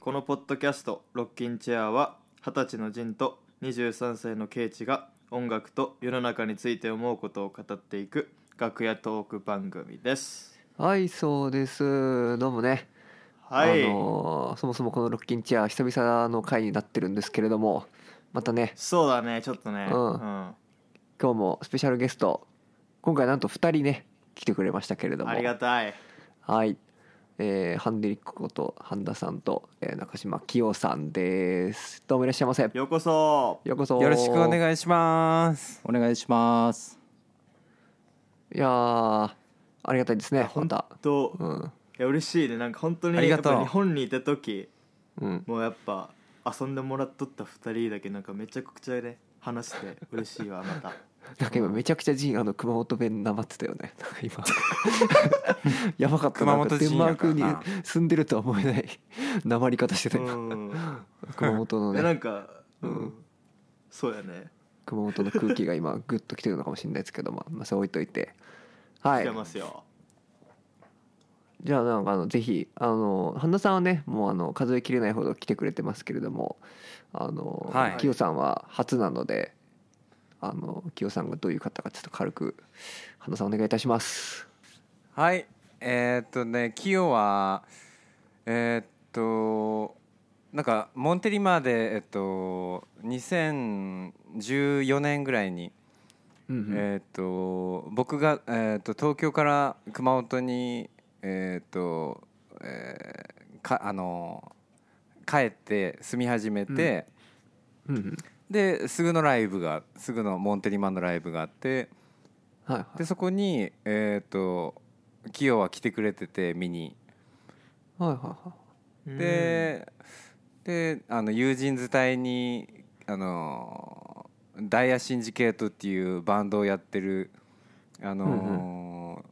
このポッドキャスト「ロッキンチェア」は二十歳のジンと23歳のケイチが音楽と世の中について思うことを語っていく楽屋トーク番組です。はいそうです。どうもね、はい、あのーそもそもこのロッキンチェア久々の回になってるんですけれどもまたね。そうだねちょっとね。うん。うん。今日もスペシャルゲスト今回なんと2人ね来てくれましたけれども。ありがたい。はい、えーハンデリックこと半田さんと、えー中島清さんです。どうもいらっしゃいませ。よようこそ。うこそ。よろしくお願いします。お願いします。いやーありがたいですねほんまた。とうん。いや嬉しいね。なんか本当にありがとう。やっぱ日本にいた時うん。もうやっぱ遊んでもらっとった2人だけなんかめちゃくちゃね話して嬉しいわまた なんか今めちゃくちゃジンあの熊本弁なまってたよね。なんか今。やばかった熊本なデン人やからマークにな住んでるとは思えない なまり方してた今うん。熊本のでなねんかうん。そうやね。熊本の空気が今グッときてるのかもしれないですけども、まあ、それ置いといて。はい。来てますよ。じゃあなんかあのぜひあの半田さんはねもうあの数えきれないほど来てくれてますけれどもあの、はい。キヨさんは初なのであのキヨさんがどういう方かちょっと軽く半田さんお願いいたしますはい。えーっとね、キヨはえーっとなんかモンテリマーでえっと2014年ぐらいに、うんうんえーっと僕がえーっと東京から熊本にえーっと、えーかあの帰って住み始めて。うんうんですぐのライブがすぐのモンテリマンのライブがあってはいはい。でそこにえっ、とキヨは来てくれてて見にはいはいはい。でであの友人伝いにあのダイヤシンジケートっていうバンドをやってるあの、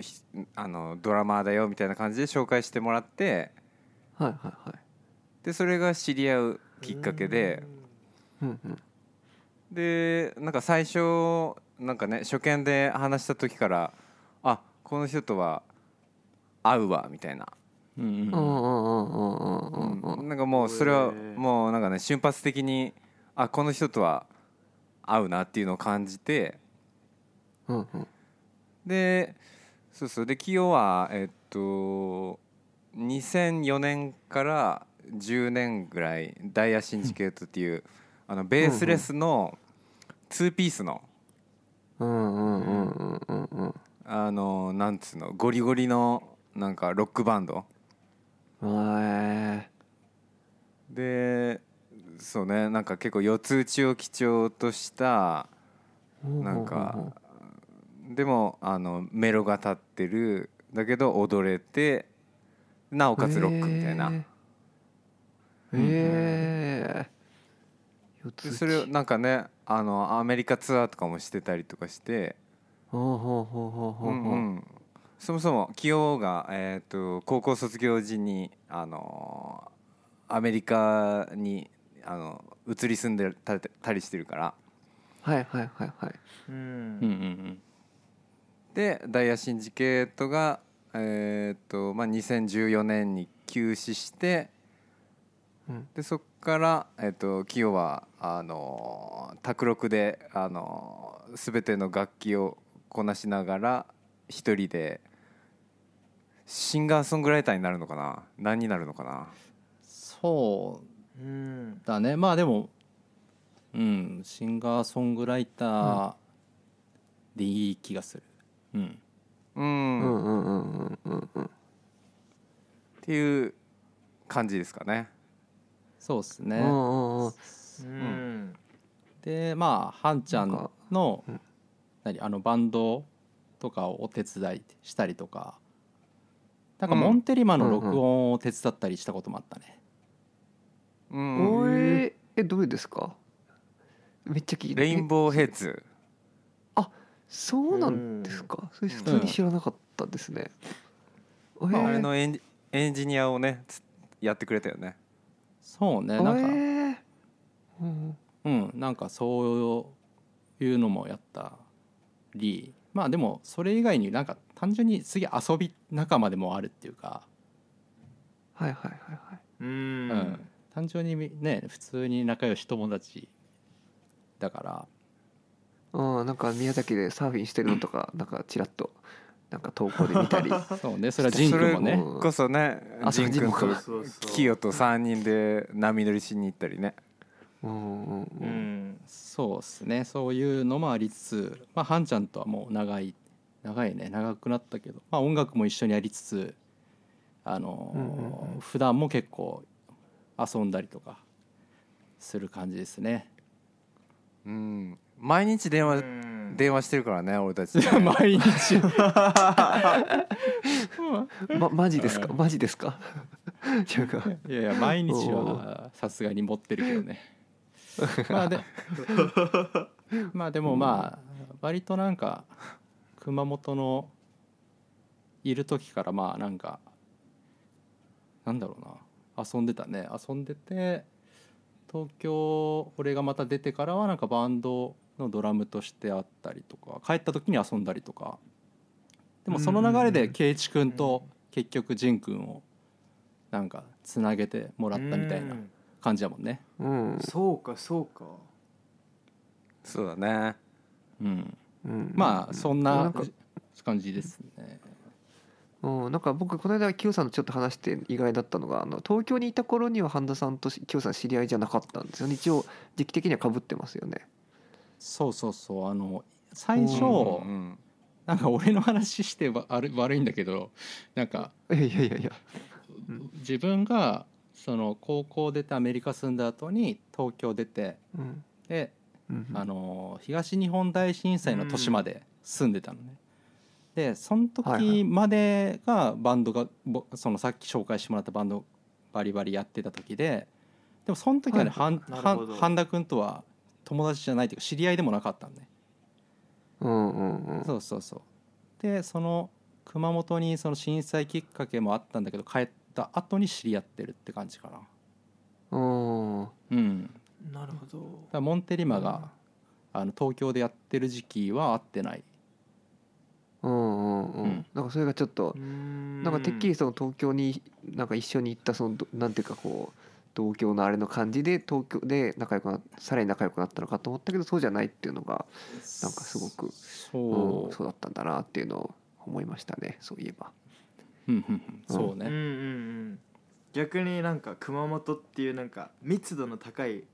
ひあのドラマーだよみたいな感じで紹介してもらってはいはいはい。でそれが知り合うきっかけで、うんうん、でなんか最初なんかね初見で話した時からあこの人とは合うわみたいな。なんかもうそれはもうなんかね瞬発的にあこの人とは合うなっていうのを感じて、でそうそう。で清はえっと2004年から10年ぐらいダイヤシンジケートっていうあのベースレスの2ピースのうんうんうんうんうんうんあのなんつうのゴリゴリのなんかロックバンド。へでそうねなんか結構四つ打ちを基調としたなんかでもあのメロが立ってるだけど踊れてなおかつロックみたいな。へえそれをなんかねあのアメリカツアーとかもしてたりとかして。ほうほうほうほうほううんほう。うんそもそも清が、えー、と高校卒業時にあのアメリカにあの移り住んでたたりしてるから。はいはいはいはい。うんうんうん。でダイヤシンジケートが、えーとまあ、2014年に休止して、うん。でそこから、えー、と清はあの卓録であの全ての楽器をこなしながら一人でシンガーソングライターになるのかな？何になるのかな？そうんうだねまあでもうん。シンガーソングライターでいい気がする。うんうん、うんっうんうんうんうんうんていう感じですかね。そうっすね。うんうんうん。うんでまあハンちゃんなんかのうん何あのバンドとかをお手伝いしたりとかなんかうん。モンテリマの録音を手伝ったりしたこともあったね。うん。おええどれですか？めっちゃ聞いて。レインボーヘッズそうなんですか？それ普通に知らなかったですね。えまああれのエンエンジニアをねつやってくれたよね。そうねなんか。えー。うん。うん。なんかそういうのもやったり。まあでもそれ以外になんか単純に次遊び仲間でもあるっていうか、はいはいはいはい。うん。うん。単純にね普通に仲良し友達だからうん、なんか宮崎でサーフィンしてるのとか、なんかちらっと。なんか投稿で見たり。そうねそれはジン君もね。うんこそねあそうジン君とキヨと3人で波乗りしに行ったりね。うんうんううん。んそうですね。そういうのもありつつまあハンちゃんとはもう長い長いね。長くなったけど、まあ、音楽も一緒にやりつつあのーうんうんうん。普段も結構遊んだりとかする感じですね。うん毎日電話うん。電話してるからね俺たち毎日。ま、マジですか、マジですか？違うか。いやいや毎日はさすがに持ってるけどね。まあでまあでもまあ割となんか熊本のいる時からまあなんかなんだろうな。遊んでたね。遊んでて東京俺がまた出てからはなんかバンドのドラムとしてあったりとか帰った時に遊んだりとか。でもその流れで圭一君と結局仁君をなんかつなげてもらったみたいなうん。感じだもんね。うん。そうかそうか。そうだね。うん。うん。まあそんなんなか感じですね。うん、なんか僕この間キヨさんとちょっと話して意外だったのがあの東京にいた頃には半田さんとしキヨさん知り合いじゃなかったんですよね。一応時期的にはかぶってますよねそうそうそう。あの最初うんなんか俺の話してわ悪悪いんだけどなんかいやいやいやいや。自分がその高校出てアメリカ住んだ後に東京出てうん。でうんあの東日本大震災の年まで住んでたのね。でその時までがバンドがぼそのさっき紹介してもらったバンドバリバリやってた時ででもその時はね、半田君とは友達じゃないというか知り合いでもなかったのね。うんうんうん。そうそうそう。でその熊本にその震災きっかけもあったんだけど帰った後に知り合ってるって感じかな。うん。なるほど。らモンテリマが、あの東京でやってる時期は会ってない。うんうんううん。んなんかそれがちょっとななんかてっきりその東京になんか一緒に行ったそのどなんていうかこう同郷のあれの感じで東京で仲良くなさらに仲良くなったのかと思ったけどそうじゃないっていうのがなんかすごくそう。うん、そうだったんだなっていうのを思いましたねそういえば。うんうんうん。そうね、うんうんうん。逆になんか熊本っていうなんか密度の高いい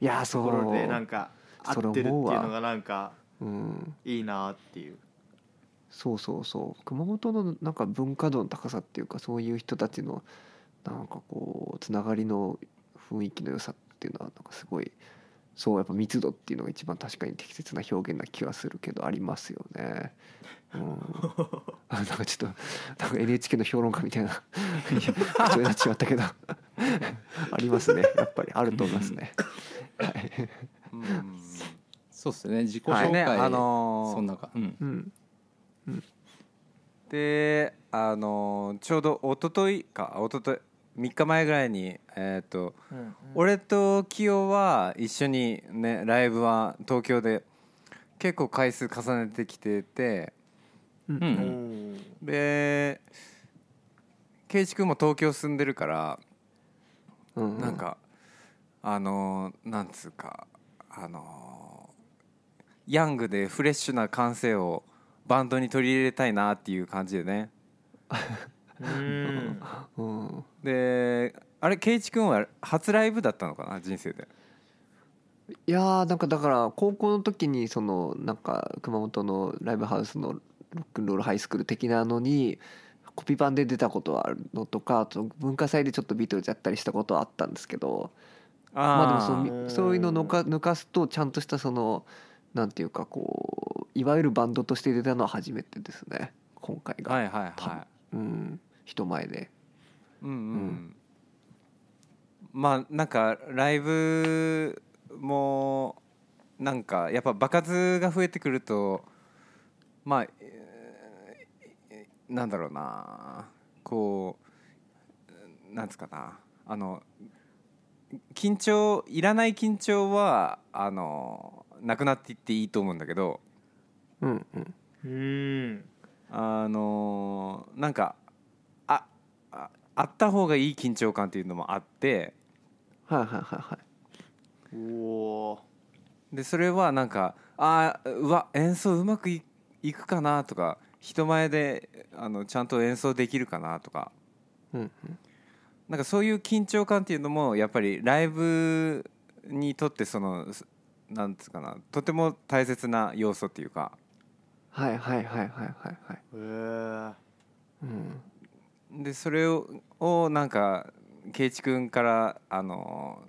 やーとそう。ころでなんか合ってるっていう思うわのがなんかうん、いいなっていう。そうそうそう。熊本のなんか文化度の高さっていうかそういう人たちのなんかこうつながりの雰囲気の良さっていうのはなんかすごいそうやっぱ密度っていうのが一番確かに適切な表現な気はするけどありますよね。うん、あなんかちょっとなんか NHK の評論家みたいなそうなっちまったけど。ありますね。やっぱりあると思いますね。そうっすね。自己紹介、はい。ねあのーそんなか。うん。うん。であのーちょうど一昨日か一昨日3日前ぐらいにえっ、と俺とキヨは一緒にねライブは東京で結構回数重ねてきててうん。ううんんで圭一君も東京住んでるからうんなんかあのーなんつうかあのーヤングでフレッシュな感性をバンドに取り入れたいなっていう感じでね うん。うん。であれ圭一君は初ライブだったのかな人生で？いやーなんかだから高校の時にそのなんか熊本のライブハウスのロックンロールハイスクール的なのにコピー版で出たことはあるのとかあと文化祭でちょっとビートルズやったりしたことはあったんですけどまあでもそそういうの抜か抜かすとちゃんとしたそのなんていうかこういわゆるバンドとして出たのは初めてですね今回が、はいはいはうん人前で。いうんうん、うん。まあなんかライブもなんかやっぱ場数が増えてくるとまあえーなんだろうな。こうなんつうかな。あの緊張いらない緊張はあのなくなっていっていいと思うんだけど。うんうん。うん。あのーなんかあああった方がいい緊張感っていうのもあってはいはいはいはい。おおでそれはなんかあーうわ演奏うまくいいくかなとか人前であのちゃんと演奏できるかなとか。うんうん。なんかそういう緊張感っていうのもやっぱりライブにとってそのすなんつうかなとても大切な要素っていうか。はいはいはいはいはいはい。へえうんでそれををなんか圭一君からあの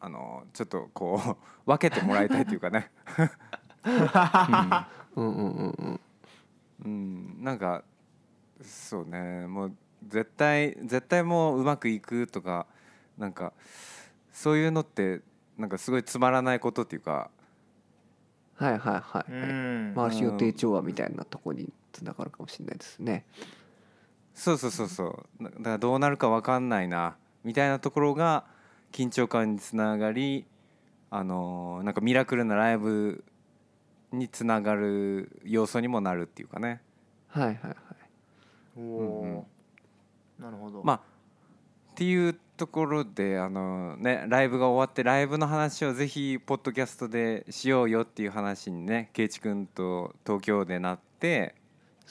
あのちょっとこう 分けてもらいたいっていうかね、うん。うん。うん。うんうん、なんかそうね。もう絶対絶対もううまくいくとかなんかそういうのってなんかすごいつまらないことっていうかはいはいはい、うはい。ん。回し予定調和みたいなとこにつながるかもしれないですねそうそうそうそう。だだからどうなるか分かんないなみたいなところが緊張感につながりあのーなんかミラクルなライブにつながる要素にもなるっていうかね。はいはいはい。おうん。おなるほど。まあっていうところであのねライブが終わってライブの話をぜひポッドキャストでしようよっていう話にね圭一君と東京でなって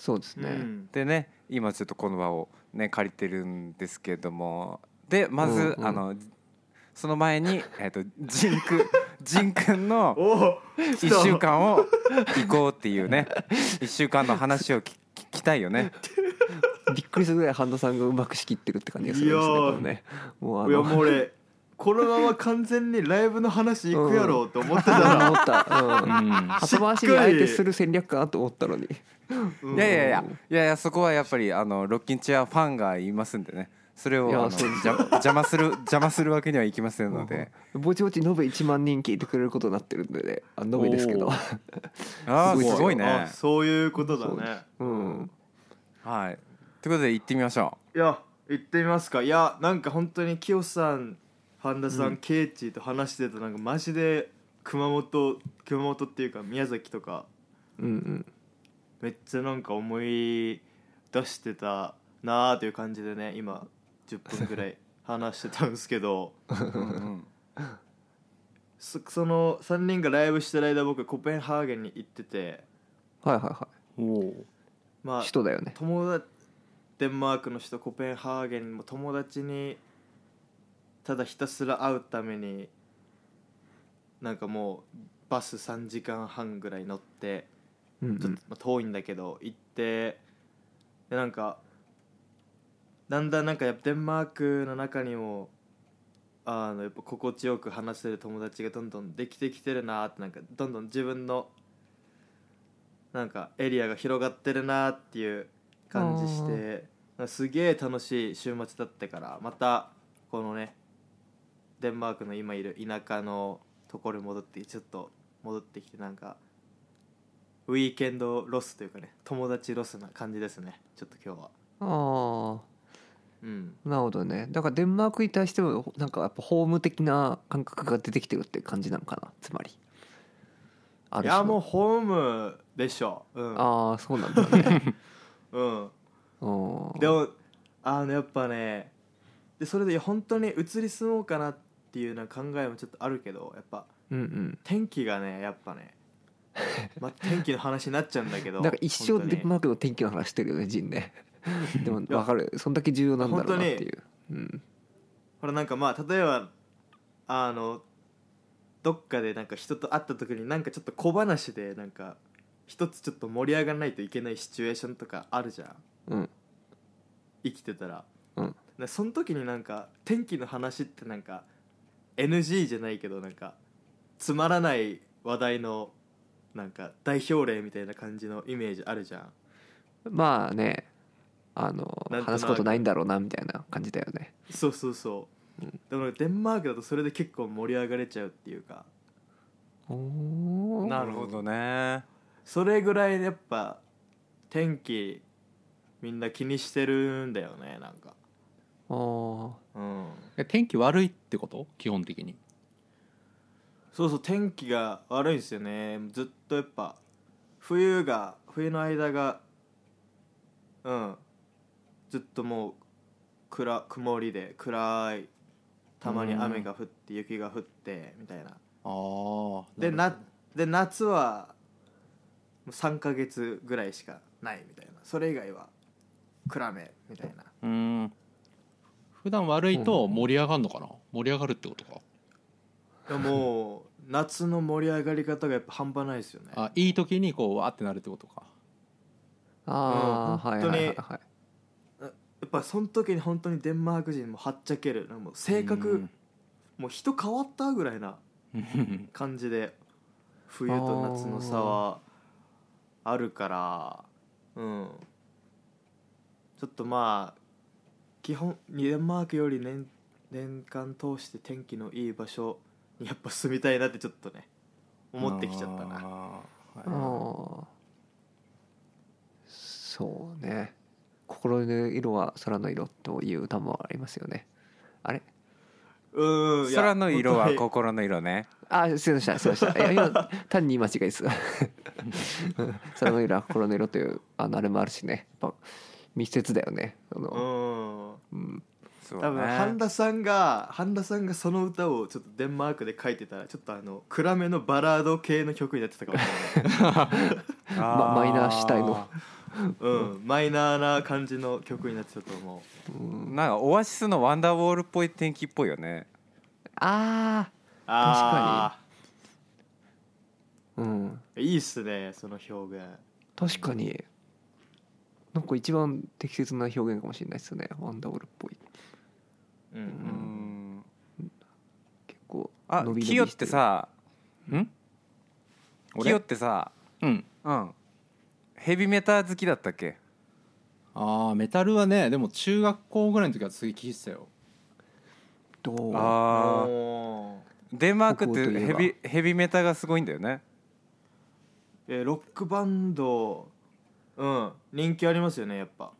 そうですね、うん。でね今ちょっとこの場をね借りてるんですけども。でまず、うんうん。あのその前に、えー、とジンク ジン君のおお1週間を行こうっていうね。1週間の話を聞聞きたいよね。びっくりするぐらい半田さんがうまく仕切ってるって感じがするんですねもうあいやのもう俺このまま完全にライブの話行くやろうと思ってたあら、思った、うん、うん後回しに相手する戦略かなと思ったのに。うん。いやいやいやいやいやそこはやっぱりあのロッキンチェアファンがいますんでね。それをそう邪邪魔する邪魔するわけにはいきませんので。ぼちぼち延べ1万人聞いてくれることになってるんでね。あ延べですけど。お ああすごいすごいね。あそういうことだね。うん。はい。ということで行ってみましょいや行ってみますか。いやなんか本当に清さん半田さん、ケイチと話してたなんかマジで熊本熊本っていうか宮崎とかうんうん。めっちゃなんか思い出してたなあという感じでね今10分ぐらい 話してたんですけど。う、うんうん。そその3人がライブしてる間僕コペンハーゲンに行ってて。はいはいはおおまあい首都だよね。友達デンマークの首都コペンハーゲンも友達にただひたすら会うためになんかもうバス3時間半ぐらい乗ってちょっとまあ遠いんだけど行ってでなんかだんだんなんかやっぱデンマークの中にもあのやっぱ心地よく話せる友達がどんどんできてきてるなってなんかどんどん自分のなんかエリアが広がってるなっていう感じしてすげえ楽しい週末だったからまたこのねデンマークの今いる田舎のところに戻ってちょっと戻ってきてなんかウィーケンドロスというかね友達ロスな感じですね。ちょっと今日は。ああうん。なるほどね。だからデンマークに対してもなんかやっぱホーム的な感覚が出てきてるって感じなのかな。つまり。あいやもうホームでしょ。うん。ああそうなんだね。うん。うんでもあのやっぱねでそれで本当に移り住もうかなっていうな考えもちょっとあるけどやっぱうんうん。天気がねやっぱね まあ天気の話になっちゃうんだけど なんか一生デンマークの天気の話してるよねジンね。でもや分かる。そんだけ重要なんだろうなっていう。うん。ほらなんかまあ例えばあのどっかでなんか人と会った時になんかちょっと小話でなんか一つちょっと盛り上がらないといけないシチュエーションとかあるじゃん。うん。生きてたら、うん。でその時になんか天気の話ってなんか NG じゃないけどなんかつまらない話題のなんか代表例みたいな感じのイメージあるじゃん。まあねあのなんとなく。話すことないんだろうなみたいな感じだよね。そうそうそう、うんでもデンマークだとそれで結構盛り上がれちゃうっていうか。おー。なるほどね。それぐらいやっぱ天気みんな気にしてるんだよねなんかあー。うん。え天気悪いってこと？基本的に。そうそう天気が悪いんですよね。ずっとやっぱ冬が冬の間がうん。ずっともう暗曇りで暗いたまに雨が降って雪が降ってみたいな。ああでなで夏はもう3ヶ月ぐらいしかないみたいな。それ以外は暗めみたいな。うん普段悪いと盛り上がるのかな？盛り上がるってことか？でももう夏の盛り上がり方がやっぱ半端ないですよね。あいい時にこうわーってなるってことか。ああ、うんはいはいはい本はい。やっぱその時に本当にデンマーク人もはっちゃけるもう性格もう人変わったぐらいなう ん感じで冬と夏の差はあるからうん。ちょっとまあ基本デンマークより年年間通して天気のいい場所にやっぱ住みたいなってちょっとね思ってきちゃったな。あはあそうね。心の色は空の色という歌もありますよね。あれ？うん空の色は心の色ね。あすいませんすいません。いや今単に間違いです。空の色は心の色というあのあれもあるしね。やっぱ密接だよね。その、うん。多分半田さんが半田さんがその歌をちょっとデンマークで書いてたらちょっとあの暗めのバラード系の曲になってたかもしれない。まマイナー主体の。うん、マイナーな感じの曲になってたと思う。ん。なんかオアシスのワンダーウォールっぽい天気っぽいよね。あうああうん。ーいいっすねその表現。確かになんか一番適切な表現かもしれないですよね。ワンダーウォールっぽい。うん。ううん。ん結構あ伸び伸びキヨっしてさん？キヨってさうん。うん。ヘビメタ好きだったっけ？ああメタルはねでも中学校ぐらいの時はすげえ聴いてたよ。どう？ああデンマークってヘビヘビメタがすごいんだよね。えーロックバンドうん。人気ありますよねやっぱ。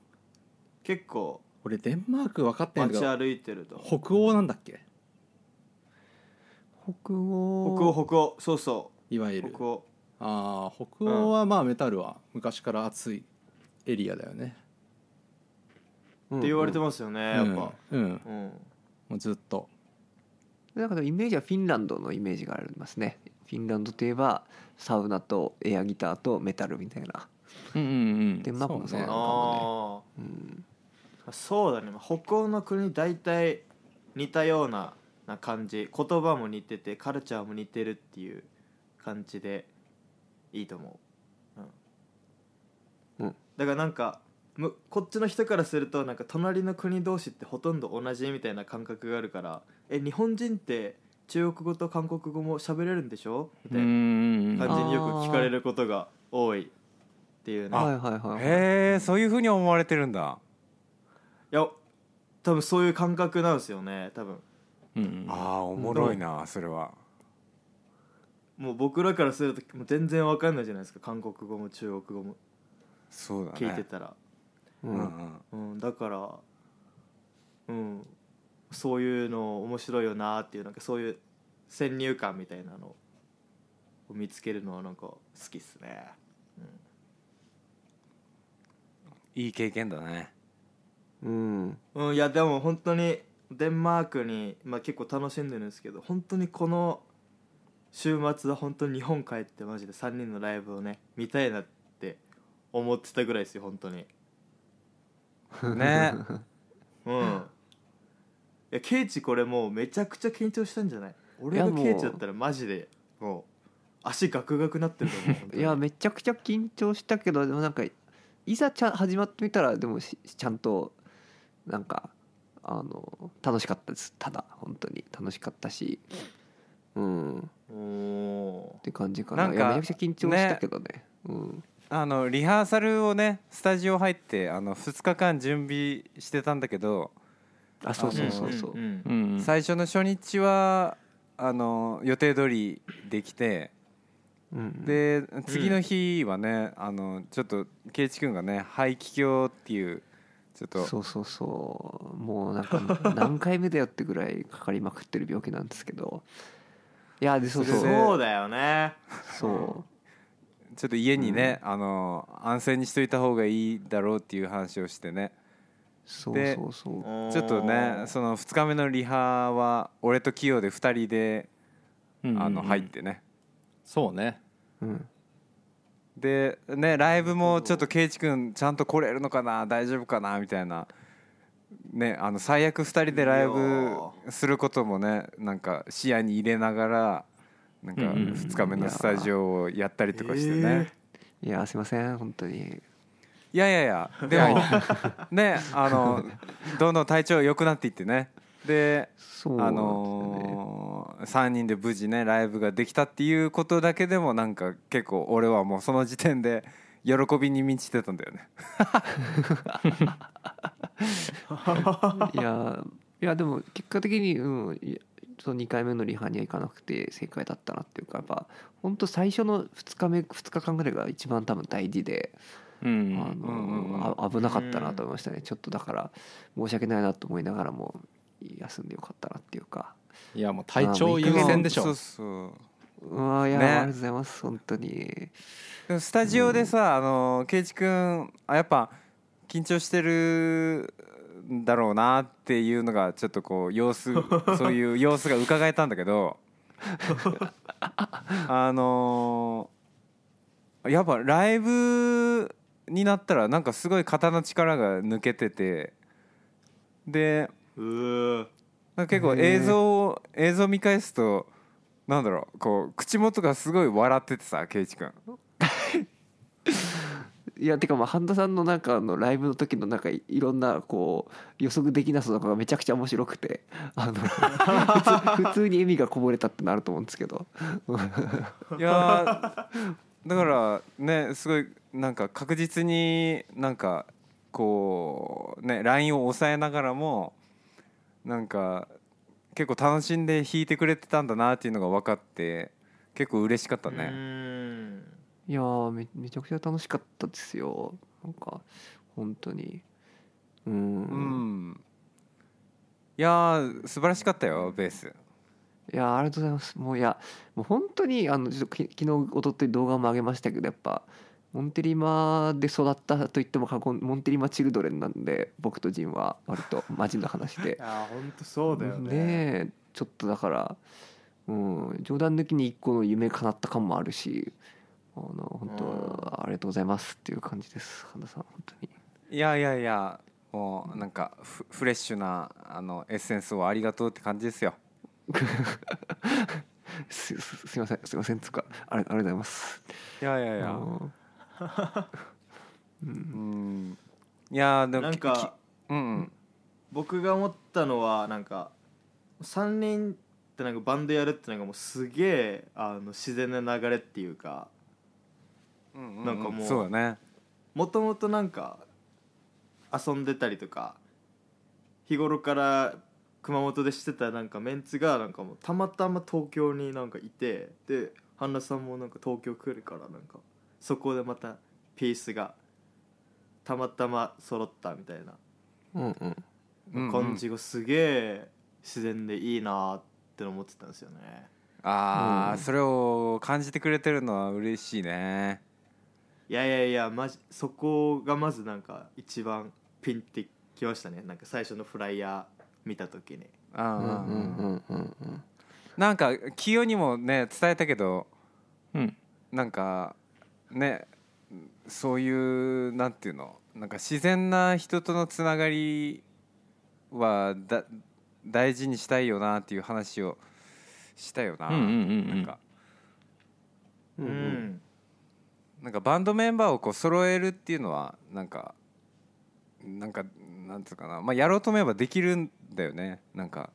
結構。俺デンマーク分かってんだけど街歩いてると。北欧なんだっけ？北北欧欧北欧。そうそいわゆる。う北欧。ああ北欧はまあメタルは昔から熱いエリアだよね。って言われてまますよねやっぱ。うん、うん。うんもうずっと。なんかでもイメージはフィンランドのイメージがありますね。フィンランドといえばサウナとエアギターとメタルみたいなうんうんうん。デンマークもそうなね。のあうんあそうだね。北欧の国大体似たようなな感じ。言葉も似ててカルチャーも似てるっていう感じでいいと思う、うん。うん。だからなんかむこっちの人からするとなんか隣の国同士ってほとんど同じみたいな感覚があるからえ日本人って中国語と韓国語も喋れるんでしょ？みたいな感じによく聞かれることが多いっていうね。はいはいはいはい。へえそういうふうに思われてるんだ。いや多分そういう感覚なんですよね多分。うんうん。ああおもろいなそれは。もう僕らからするともう全然わかんないじゃないですか韓国語も中国語も。そうだね。聞いてたら、ううんんうん。うん、だからうんそういうの面白いよなっていうなんかそういう先入観みたいなのを見つけるのはなんか好きっすね、いい経験だね。うん。うんうん、いやでも本当にデンマークに、まあ、結構楽しんでるんですけど本当にこの週末は本当に日本帰ってマジで3人のライブをね見たいなって思ってたぐらいですよ本当に。ね。うん。いやケイチこれもうめちゃくちゃ緊張したんじゃない？俺がケイチだったらマジでもう足ガクガクなってると思う本当に。いやめちゃくちゃ緊張したけどでもなんかいざちゃん始まってみたらでもしちゃんとなんかあの楽しかったです。ただ本当に楽しかったし。うん。って感じかな。なんかいやめちゃくちゃ緊張したけどね。うん。あのリハーサルをねスタジオ入ってあの2日間準備してたんだけどあそうそうそうそう。うん最初の初日はあの予定通りできてうんで次の日はね、あのちょっと圭一君がね肺気胸っていうちょっと。そうそうそう。もうなんか 何回目だよってぐらいかかりまくってる病気なんですけど。いやでそうそう。そうだよね。そちょっと家にね、あの安静にしといた方がいいだろうっていう話をしてね。そうでそうそう。ちょっとねその2日目のリハは俺とキヨで2人であの入ってねそうね。うん。でねライブもちょっとケイチ君ちゃんと来れるのかな大丈夫かなみたいな。ねあの最悪2人でライブすることもねなんか視野に入れながらなんかうんうんうん。2日目のスタジオをやったりとかしてね。いやすいません本当に。いやいやいやでも ねあのどんどん体調良くなっていってね。であそうなんですよね。のー、3人で無事ねライブができたっていうことだけでもなんか結構俺はもうその時点で喜びに満ちてたんだよね。いやいやでも結果的に、うん、その2回目のリハには行かなくて正解だったなっていうかやっぱ本当最初の2日目2日間ぐらいが一番多分大事で、うん。あのあ危なかったなと思いましたね。ちょっとだから申し訳ないなと思いながらも休んでよかったなっていうかいやもう体調優先でしょ。そうそううわいや、ね。ありがとうございます本当に。スタジオでさ、あのケイチ君あやっぱ緊張してるんだろうなっていうのがちょっとこう様子 そういう様子が伺えたんだけど。あのやっぱライブになったらなんかすごい肩の力が抜けてて。で結構映像を映像見返すとなんだろうこう口元がすごい笑っててさケイチ君。いやてかまあ半田さんのなんかあのライブの時のなんかいいろんなこう予測できなさとかがめちゃくちゃ面白くてあの普通 普通に笑みがこぼれたってなると思うんですけど。いやーだからねすごいなんか確実になんかこうねラインを抑えながらもなんか結構楽しんで弾いてくれてたんだなっていうのが分かって結構嬉しかったうね。いやーめめちゃくちゃ楽しかったですよ。なんか本当に。うん。うん。いやー素晴らしかったよベース。いやーありがとうございます。もういやもう本当にあのちょっとき昨日一昨日動画も上げましたけどやっぱモンテリマで育ったと言っても過言モンテリマチルドレンなんで僕とジンは割とマジな話で。いや本当そうだよね。えちょっとだから、うん、冗談抜きに一個の夢叶った感もあるしあの本当ありがとうございますっていう感じです花さん本当に。いやいやいやもうなんかフフレッシュなあのエッセンスをありがとうって感じですよ。すすすいませんすいませんつうかありありがとうございます。いやいやいや。うん。いやーでもなんかきうんうん。僕が思ったのはなんか3人ってなんかバンドやるってなんかもうすげえあの自然な流れっていうかうんうん。なんかもうそうだね。もともとなんか遊んでたりとか日頃から熊本でしてたなんかメンツがなんかもうたまたま東京になんかいてで半田さんもなんか東京来るからなんかそこでまたピースがたまたま揃ったみたいな。うんうん。うんうん感じがすげえ自然でいいなって思ってたんですよね。ああ、うん。それを感じてくれてるのは嬉しいね。いやいやいやマジそこがまずなんか一番ピンってきましたね。なんか最初のフライヤー見た時に。あーうんうんうんうんうん。なんか清にもね伝えたけどうん。なんかねそういうなんていうのなんか自然な人とのつながりはだ大事にしたいよなっていう話をしたよな、うんうんうんうん。なんか。うんうん。なんかバンドメンバーをこう揃えるっていうのはなんかなんかなんつうかな。まあやろうと思えばできるんだよね。なんか。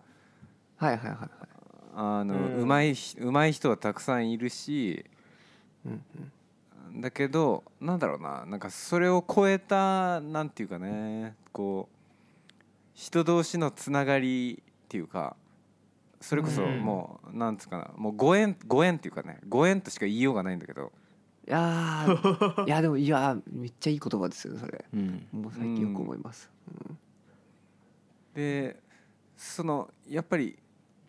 はいはいはいはい。あの、うんうまいひうまい人はたくさんいるしうんうんだけどなんだろうななんかそれを超えたなんていうかねこう人同士のつながりっていうかそれこそうん。もう、なんつうかなもうご縁ご縁っていうかねご縁としか言いようがないんだけど。いやー いやでもいやめっちゃいい言葉ですよねそれ。うん。もう最近よく思います、うん。でそのやっぱり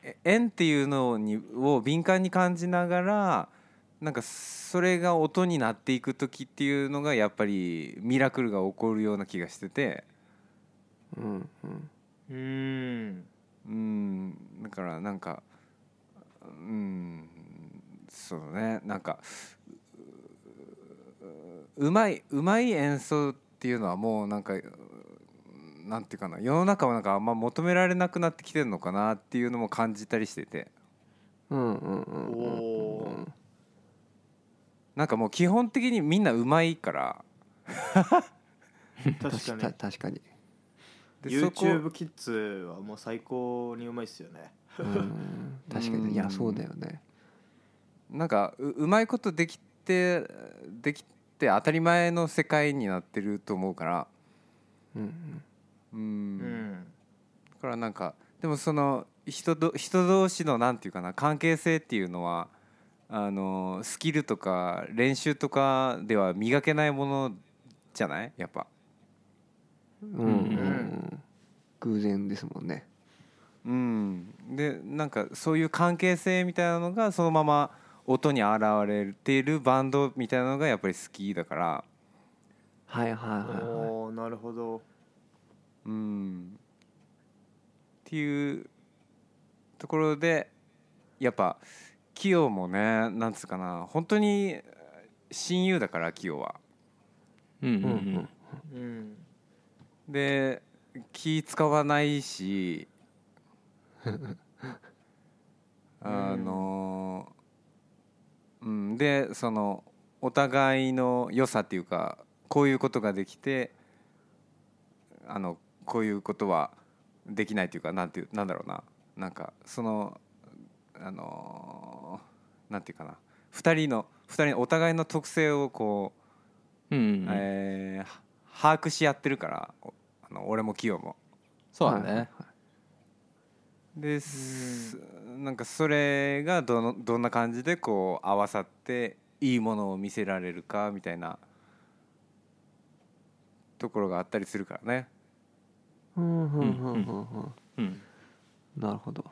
え縁っていうのにを敏感に感じながらなんかそれが音になっていく時っていうのがやっぱりミラクルが起こるような気がしてて。うんうん。うん。うん。だからなんかうん。そうね。なんかううまいうまい演奏っていうのはもうなんかなんていうかな。世の中はなんかあんま求められなくなってきてるのかなっていうのも感じたりしてて。うんうんうんうんなんかもう基本的にみんなうまいから。確か確に。か確かに。YouTube キッズはもう最高にうまいっすよね。うん確かに。いやそうだよね。なんかううまいことできてできて当たり前の世界になってると思うから。うん。うん。うん。だからなんかでもその人ど人同士のなんていうかな関係性っていうのはあのスキルとか練習とかでは磨けないものじゃない？やっぱ。うん。うん偶然ですもんね。うん。でなんかそういう関係性みたいなのがそのまま音に現れているバンドみたいなのがやっぱり好きだから。はいはいはいはい。おおなるほど。うん。っていうところでやっぱキヨもねなんつうかな本当に親友だからキヨは。うんうんううん。んうん。で気使わないしあのうんでそのお互いの良さっていうかこういうことができてあのこういうことはできないっていうかなんていうなんだろうな。なんかそのあのなんていうかな。二人の二人お互いの特性をこううんうんえー把握し合ってるからおあの俺もキヨも。そうだはいはい。ねです。なんかそれがどのどんな感じでこう合わさっていいものを見せられるかみたいなところがあったりするからね。うんうんうん。うん。うん。うん。なるほど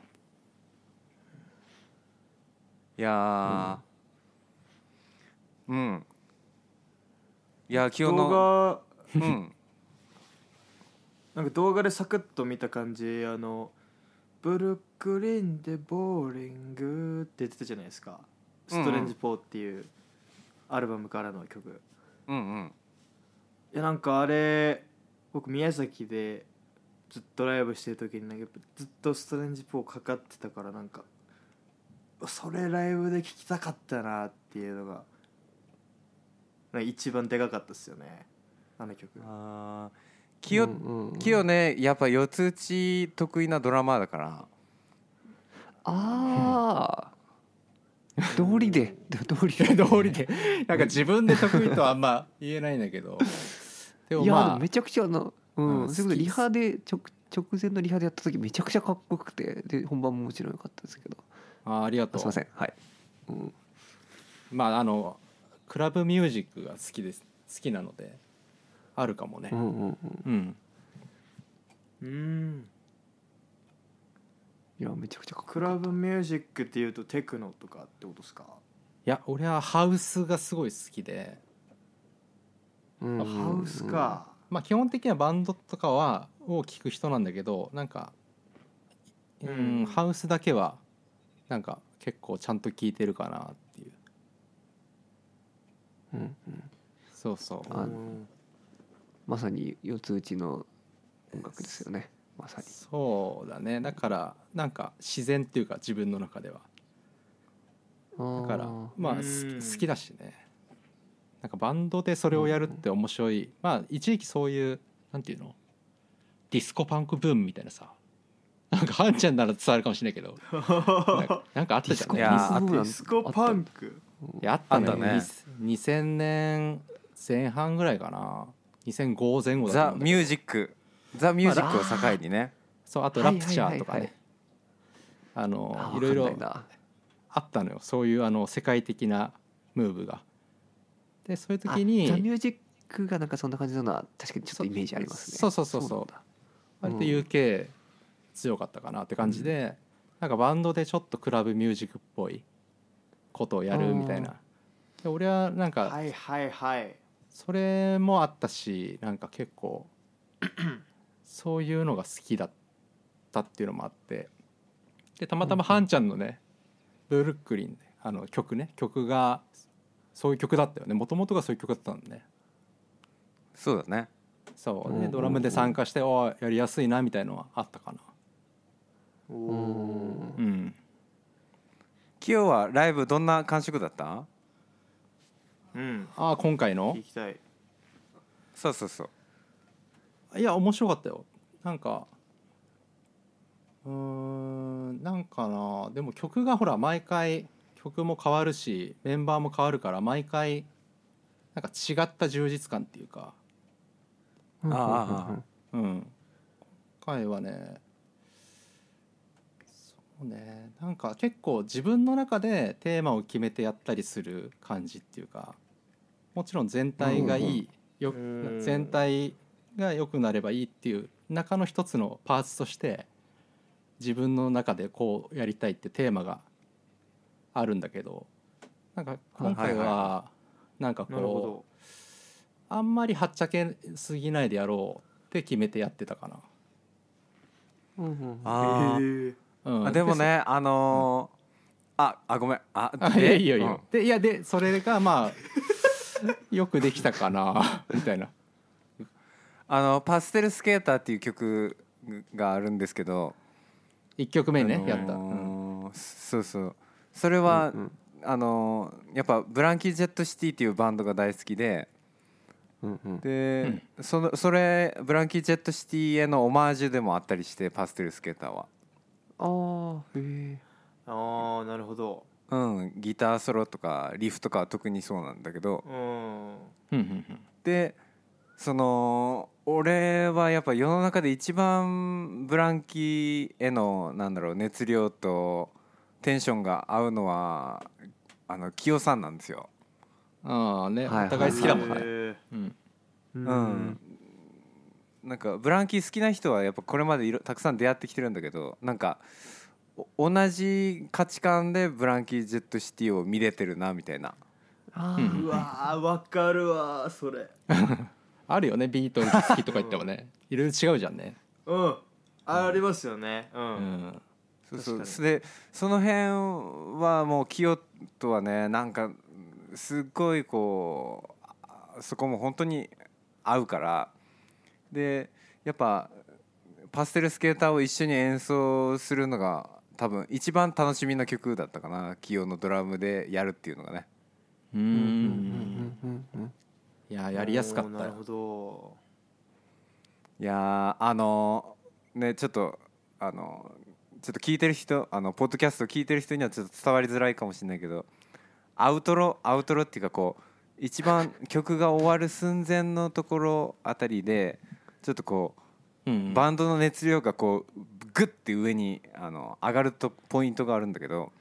いやー。うん、いやキヨ動の画。うん。なんか動画でサクッと見た感じあのブルックリンでボーリングって言ってたじゃないですか「ストレンジ・ポー」っていうアルバムからの曲。うんうん。いやなんかあれ僕宮崎でずっとライブしてる時になんかずっと「ストレンジ・ポー」かかってたからなんかそれライブで聴きたかったなっていうのが一番でかかったっすよね。あの曲。あーキヨ、うんうんうん。キヨねやっぱ四つ打ち得意なドラマーだから。ああ 道理で。道理で。道理で。なんか自分で得意とはあんま言えないんだけど。でもいやまあめちゃくちゃあのうん、うん。それこそ好きリハで直直前のリハでやった時めちゃくちゃかっこよくて。で本番ももちろん良かったですけどあありがとあすいうません。はい、うん、まああのクラブミュージックが好きです。好きなのであるかもね。うんうんうん。うん。うん。いやめちゃくちゃクラブミュージックっていうとテクノとかってことですか？いや俺はハウスがすごい好きで。うんうんうん。ハウスか。まあ基本的にはバンドとかはを聴く人なんだけどなんかうん、うんハウスだけはなんか結構ちゃんと聴いてるかなっていう。うんうん。そうそう。あうんまさに四つ打ちの音楽ですよね。まさに。そうだね。だからなんか自然っていうか自分の中では。だからまあ好きだしね。なんかバンドでそれをやるって面白い。まあ一時期そういうなんていうの？ディスコパンクブームみたいなさなんかハンちゃんなら伝わるかもしれないけど。なんかなんかあったじゃん。いやパンクディスコパンク。いやあったね。あったね。に2000年前半ぐらいかな。2005前後だとザ・ミュージック。ザ・ミュージックを境にね。そうあとはいラプチャーとかね。あのあいろいろあったのよ。そういうあの世界的なムーブが。でそういう時あザ・ミにュージックがなんかそんな感じなのは確かにちょっとイメージありますね。そうそうそうそう。割と UK 強かったかなって感じで、なんかバンドでちょっとクラブミュージックっぽいことをやるみたいな。で俺はなんかはいはいはい。それもあったしなんか結構 そういうのが好きだったっていうのもあって。でたまたまハンちゃんのねブルックリンあの曲ね曲がそういう曲だったよね。もともとがそういう曲だったんだね。そうだね。そう。うんうんうん。でドラムで参加しておーやりやすいなみたいのはあったかな。おうおんうん。今日はライブどんな感触だった？うん。ああ今回の？聞きたい。そうそうそう。いや面白かったよ。なんかうーんなんかな。でも曲がほら毎回曲も変わるしメンバーも変わるから毎回なんか違った充実感っていうか。うん。うんうんあうん。今回はねねなんか結構自分の中でテーマを決めてやったりする感じっていうかもちろん全体がいい、ようん。全体が良くなればいいっていう中の一つのパーツとして自分の中でこうやりたいってテーマがあるんだけどなんか今回はなんかこうあんまりはっちゃけすぎないでやろうって決めてやってたかな。うんうんあうん。あでもねあのーああごめん。ああいやでいいよいいよ、うん。でいやでそれがまあ よくできたかな みたいな。あの「パステルスケーター」っていう曲があるんですけど。1曲目ね、あのーやった、うん。そうそう。それは、うんあのーやっぱブランキー・ジェット・シティっていうバンドが大好きで。うんうん。で、そのそれブランキー・ジェット・シティへのオマージュでもあったりしてパステルスケーターはああへえああなるほど。うんギターソロとかリフとかは特にそうなんだけど。うん。でその俺はやっぱ世の中で一番ブランキーへのなんだろう熱量とテンションが合うのはあの清さんなんですよ。ああね、はいお互い好きだもんね、へえうん。ううんなんかブランキー好きな人はやっぱこれまでいろたくさん出会ってきてるんだけどなんかお同じ価値観でブランキー・ジェット・シティを見れてるなみたいな。あうん。うわーわかるわーそれ。あるよねビートルズ好きとか言ってもね。いろいろ違うじゃんね。うん。ありますよね。ううん。んそうそう。確かでその辺はもう清とはねなんかすっごいこうあそこも本当に合うからでやっぱパステルスケーターを一緒に演奏するのが多分一番楽しみな曲だったかな。清のドラムでやるっていうのがね。ううんんうんうんいややりやすかった。なるほど。いやーあのねちょっとあのちょっと聞いてる人あのポッドキャスト聞いてる人にはちょっと伝わりづらいかもしれないけどアウトロアウトロっていうかこう一番曲が終わる寸前のところあたりでちょっとこううんバンドの熱量がこうグッて上にあの上がるとポイントがあるんだけど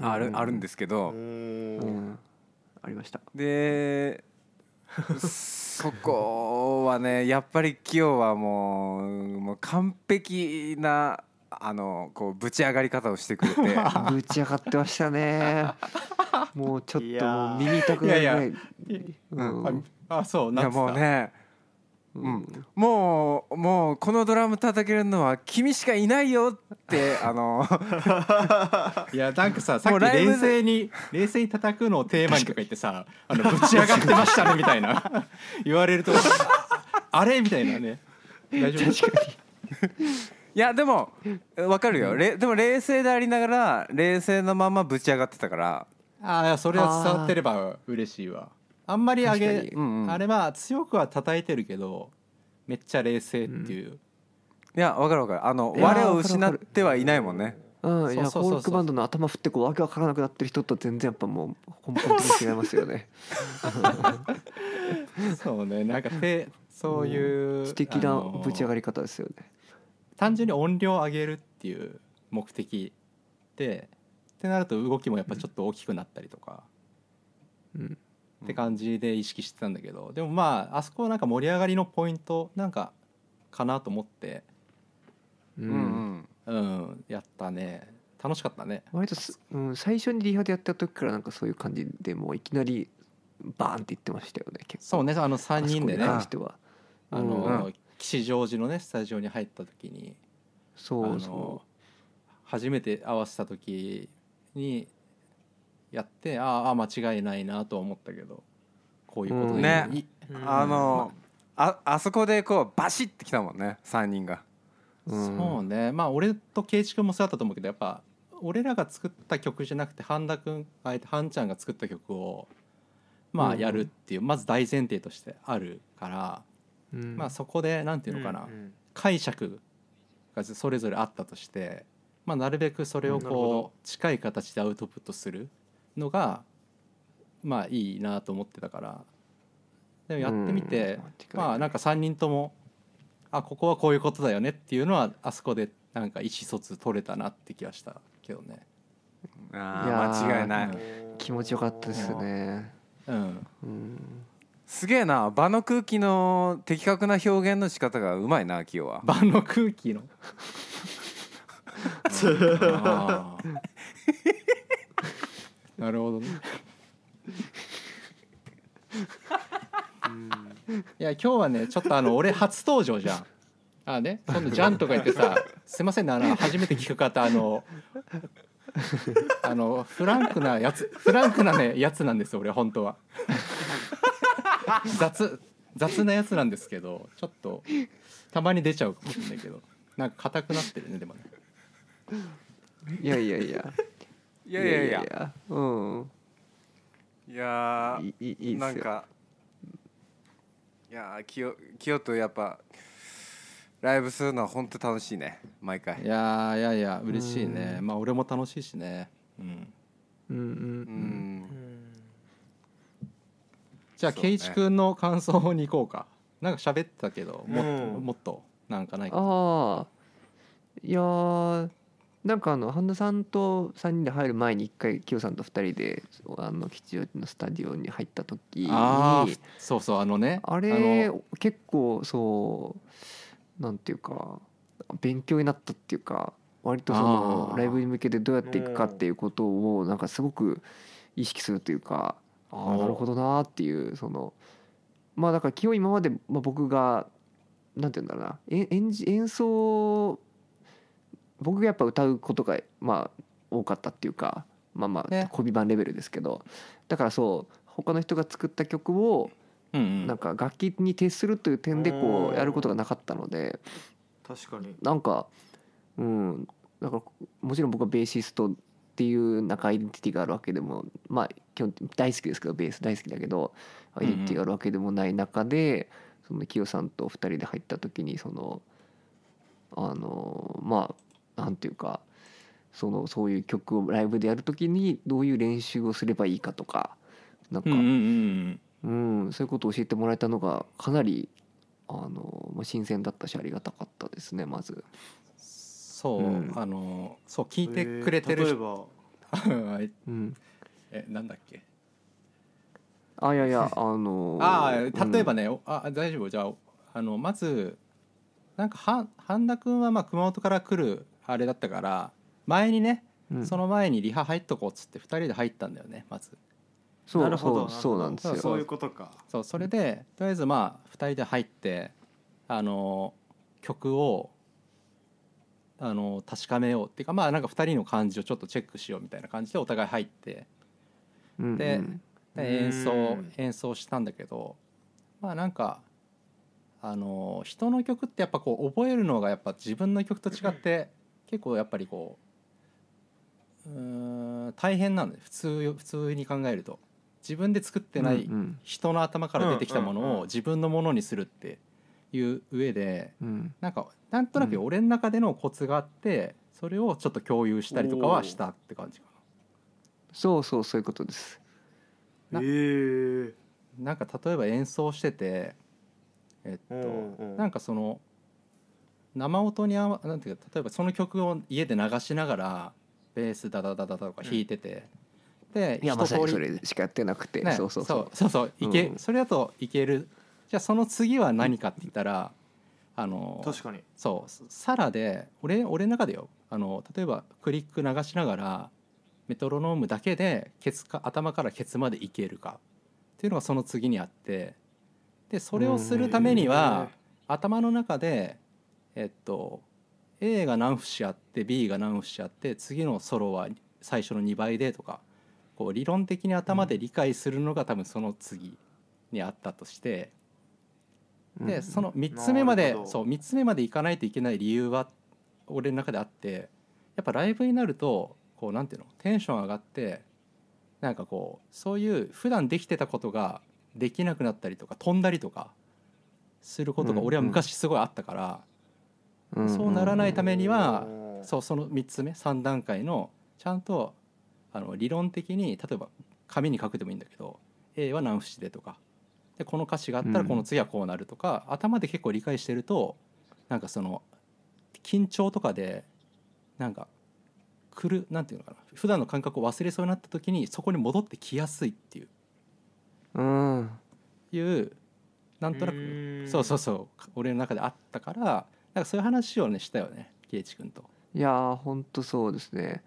あるあるんですけどうん。ありました。でそこはねやっぱり清はもうもう完璧なあのこうぶち上がり方をしてくれて。ぶち上がってましたね。もうちょっともー。う耳痛くなるぐらい。いうん。あそうなんつったもうねうん。もうもうこのドラム叩けるのは君しかいないよって あのいやなんかささっき冷静に冷静に叩くのをテーマにとか言ってさあのぶち上がってましたねみたいな。言われるとあれ？みたいなね。大丈夫確か？いやでもわかるよ。れでも冷静でありながら冷静なままぶち上がってたから。ああそれは伝わってれば嬉しいわあんまり上げうんうん。あれは強くは叩いてるけどめっちゃ冷静っていう、いやわかるわかる。あの我を失ってはいないもんね。うんいやフォークバンドの頭振ってこうわけわからなくなってる人と全然やっぱもう根本的に違いますよね。そうねなんかてそういう素敵なぶち上がり方ですよね。単純に音量を上げるっていう目的でってなると動きもやっぱちょっと大きくなったりとか、うんって感じで意識してたんだけどでもまああそこはなんか盛り上がりのポイントなんかかなと思ってううんんうん。うんやったね。楽しかったね。割とす、うん、最初にリハでやった時からなんかそういう感じでもういきなりバーンって言ってましたよね結構。そうねあの3人でね。あそこに関しては。あの、うん吉祥寺のねスタジオに入った時にそうそ初めて合わせた時にやってああ間違いないなとは思ったけどこういうことで、ね。いあのああそこでこうバシッてきたもんね3人が。う、うん、そうね。まあ俺と圭一君もそうだったと思うけどやっぱ俺らが作った曲じゃなくて半田君あえて半ちゃんが作った曲をまあうんやるっていう、まず大前提としてあるから、うん。まあそこでなんていうのかな、解釈がそれぞれあったとして、まあ、なるべくそれをこう近い形でアウトプットするのがまあいいなと思ってたから。でもやってみて、うん。まあなんか3人ともあここはこういうことだよねっていうのはあそこでなんか意思疎通取れたなって気がしたけどね。あいやーー間違いない。気持ちよかったですね。うん、うん。すげえな。場の空気の的確な表現の仕方がうまいな清は。場の空気の？なるほどね。いや今日はねちょっとあの俺初登場じゃん。あね？今度「じゃん」とか言ってさすいませんねあの初めて聞く方あのあのフランクなやつフランクなねやつなんですよ俺本当は。雑雑なやつなんですけどちょっとたまに出ちゃうかもしれないけどなんか硬くなってるねでもね。いやいやいやいやいやいや。うん。いやいいいいいっすよ。なんかいやー清清とやっぱライブするのは本当楽しいね。毎回。いやーいやいや嬉しいね。うん。まあ俺も楽しいしね。うん。うん。うん。ううんんじゃあそうね。圭一君の感想に行こうか。なんか喋ってたけどもっとうん。もっとなんかないか。ああいやーなんかあの半田さんと3人で入る前に一回キヨさんと2人であの吉祥寺のスタジオに入った時にああそうそうあのねあれ結構そうなんていうか勉強になったっていうか割とそのライブに向けてどうやっていくかっていうことをなんかすごく意識するというかああなるほどなっていうそのまあだから基本今まで、まあ、僕がなんて言うんだろうなえ演じ演奏僕がやっぱ歌うことがまあ多かったっていうかまあまあね。小尾版レベルですけどだからそう他の人が作った曲をうんうん。なんか楽器に徹するという点でこうやることがなかったので確かに。なんかうん。だからもちろん僕はベーシストっていうなんかアイデンティティがあるわけでもまあ基本大好きですけどベース大好きだけどアイデンティティがあるわけでもない中でそのキヨさんと2人で入った時にそのあのまあなんていうかそのそういう曲をライブでやる時にどういう練習をすればいいかとかなんかうんうんうんうん、そういうことを教えてもらえたのがかなりあの、まあ、新鮮だったしありがたかったですねまず。そう、うん。あのそう聞いてくれてるえー例え人、ば。うん、えなんだっけ？あいやいやあの ああうん。例えばね、おあ大丈夫？じゃああのまずなんかは半田君はまあ熊本から来るあれだったから前にね、うん。その前にリハ入っとこうっつって2人で入ったんだよねまず。そうなるほどそうそうなんですよ。そういうことか。そうそれでとりあえずまあ2人で入ってあの曲をあの確かめようっていうかまあなんか2人の感じをちょっとチェックしようみたいな感じでお互い入ってうんでうん。で演奏うん。演奏したんだけどまあなんかあの人の曲ってやっぱこう覚えるのがやっぱ自分の曲と違って結構やっぱりこううーん大変なので普通普通に考えると。自分で作ってない人の頭から出てきたものを自分のものにするっていう上でうん。なんかなんとなく俺の中でのコツがあってそれをちょっと共有したりとかはしたって感じかそうそうそういうことです。なえ。ーななんか例えば演奏しててえっとうんうん。なんかその生音に合わなんていうか例えばその曲を家で流しながらベースダダダダダとか弾いてて、でいやまさにそれしかやってなくて、ね、そうそうそう。そうそういけ、うん。それだといける。じゃあその次は何かって言ったらあの確かに。そうサラで俺俺の中でよ。あの例えばクリック流しながらメトロノームだけでケツか頭からケツまでいけるか。っていうのがその次にあってでそれをするためには頭の中でえっと A が何節あって B が何節あって次のソロは最初の2倍でとかこう理論的に頭で理解するのが多分その次にあったとしてでその3つ目までそう3つ目までいかないといけない理由は俺の中であってやっぱライブになるとこうなんていうのテンション上がってなんかこうそういう普段できてたことができなくなったりとか飛んだりとかすることが俺は昔すごいあったから、うんそうならないためにはうんそうその3つ目3段階のちゃんとあの理論的に例えば紙に書くでもいいんだけど A は何節でとかでこの歌詞があったらこの次はこうなるとか、頭で結構理解してるとなんかその緊張とかでなんかくるなんていうのかな普段の感覚を忘れそうになった時にそこに戻ってきやすいっていう。うん。いうなんとなくそうそうそう俺の中であったからなんかそういう話をねしたよね圭一君と。いやーほんとそうですね。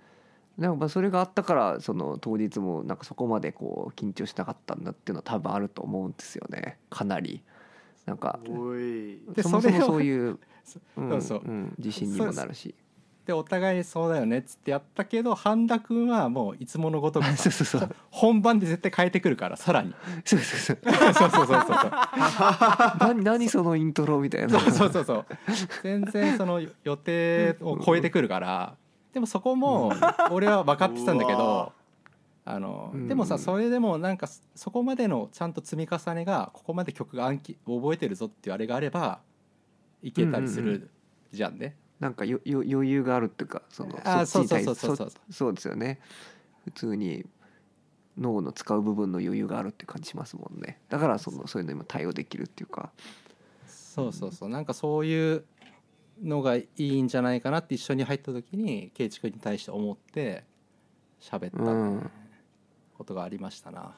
なんかまあそれがあったからその当日もなんかそこまでこう緊張しなかったんだっていうのは多分あると思うんですよね。かなり。なんかおい。でそもそもそういう、うん。そうそう。うん。自信にもなるしでお互いそうだよねっつってやったけど半田君はもういつものごとく そうそうそう。本番で絶対変えてくるからさらに。そうそうそう。そうそうそうそう何何そのイントロみたいな。そうそうそうそう。全然その予定を超えてくるから。でもそこも俺は分かってたんだけどあのうん。でもさそれでもなんかそこまでのちゃんと積み重ねがここまで曲が暗記覚えてるぞっていうあれがあればいけたりすうんうんうるじゃんね。なんかよよ余裕があるっていうかそのあーそっちに対そうそうそうそうそそうですよね。普通に脳の使う部分の余裕があるって感じしますもんね。だからそのそういうのにも対応できるっていうか。そうそうそう。なんかそういうのがいいんじゃないかなって一緒に入った時に圭一君に対して思って喋ったうん。ことがありましたな。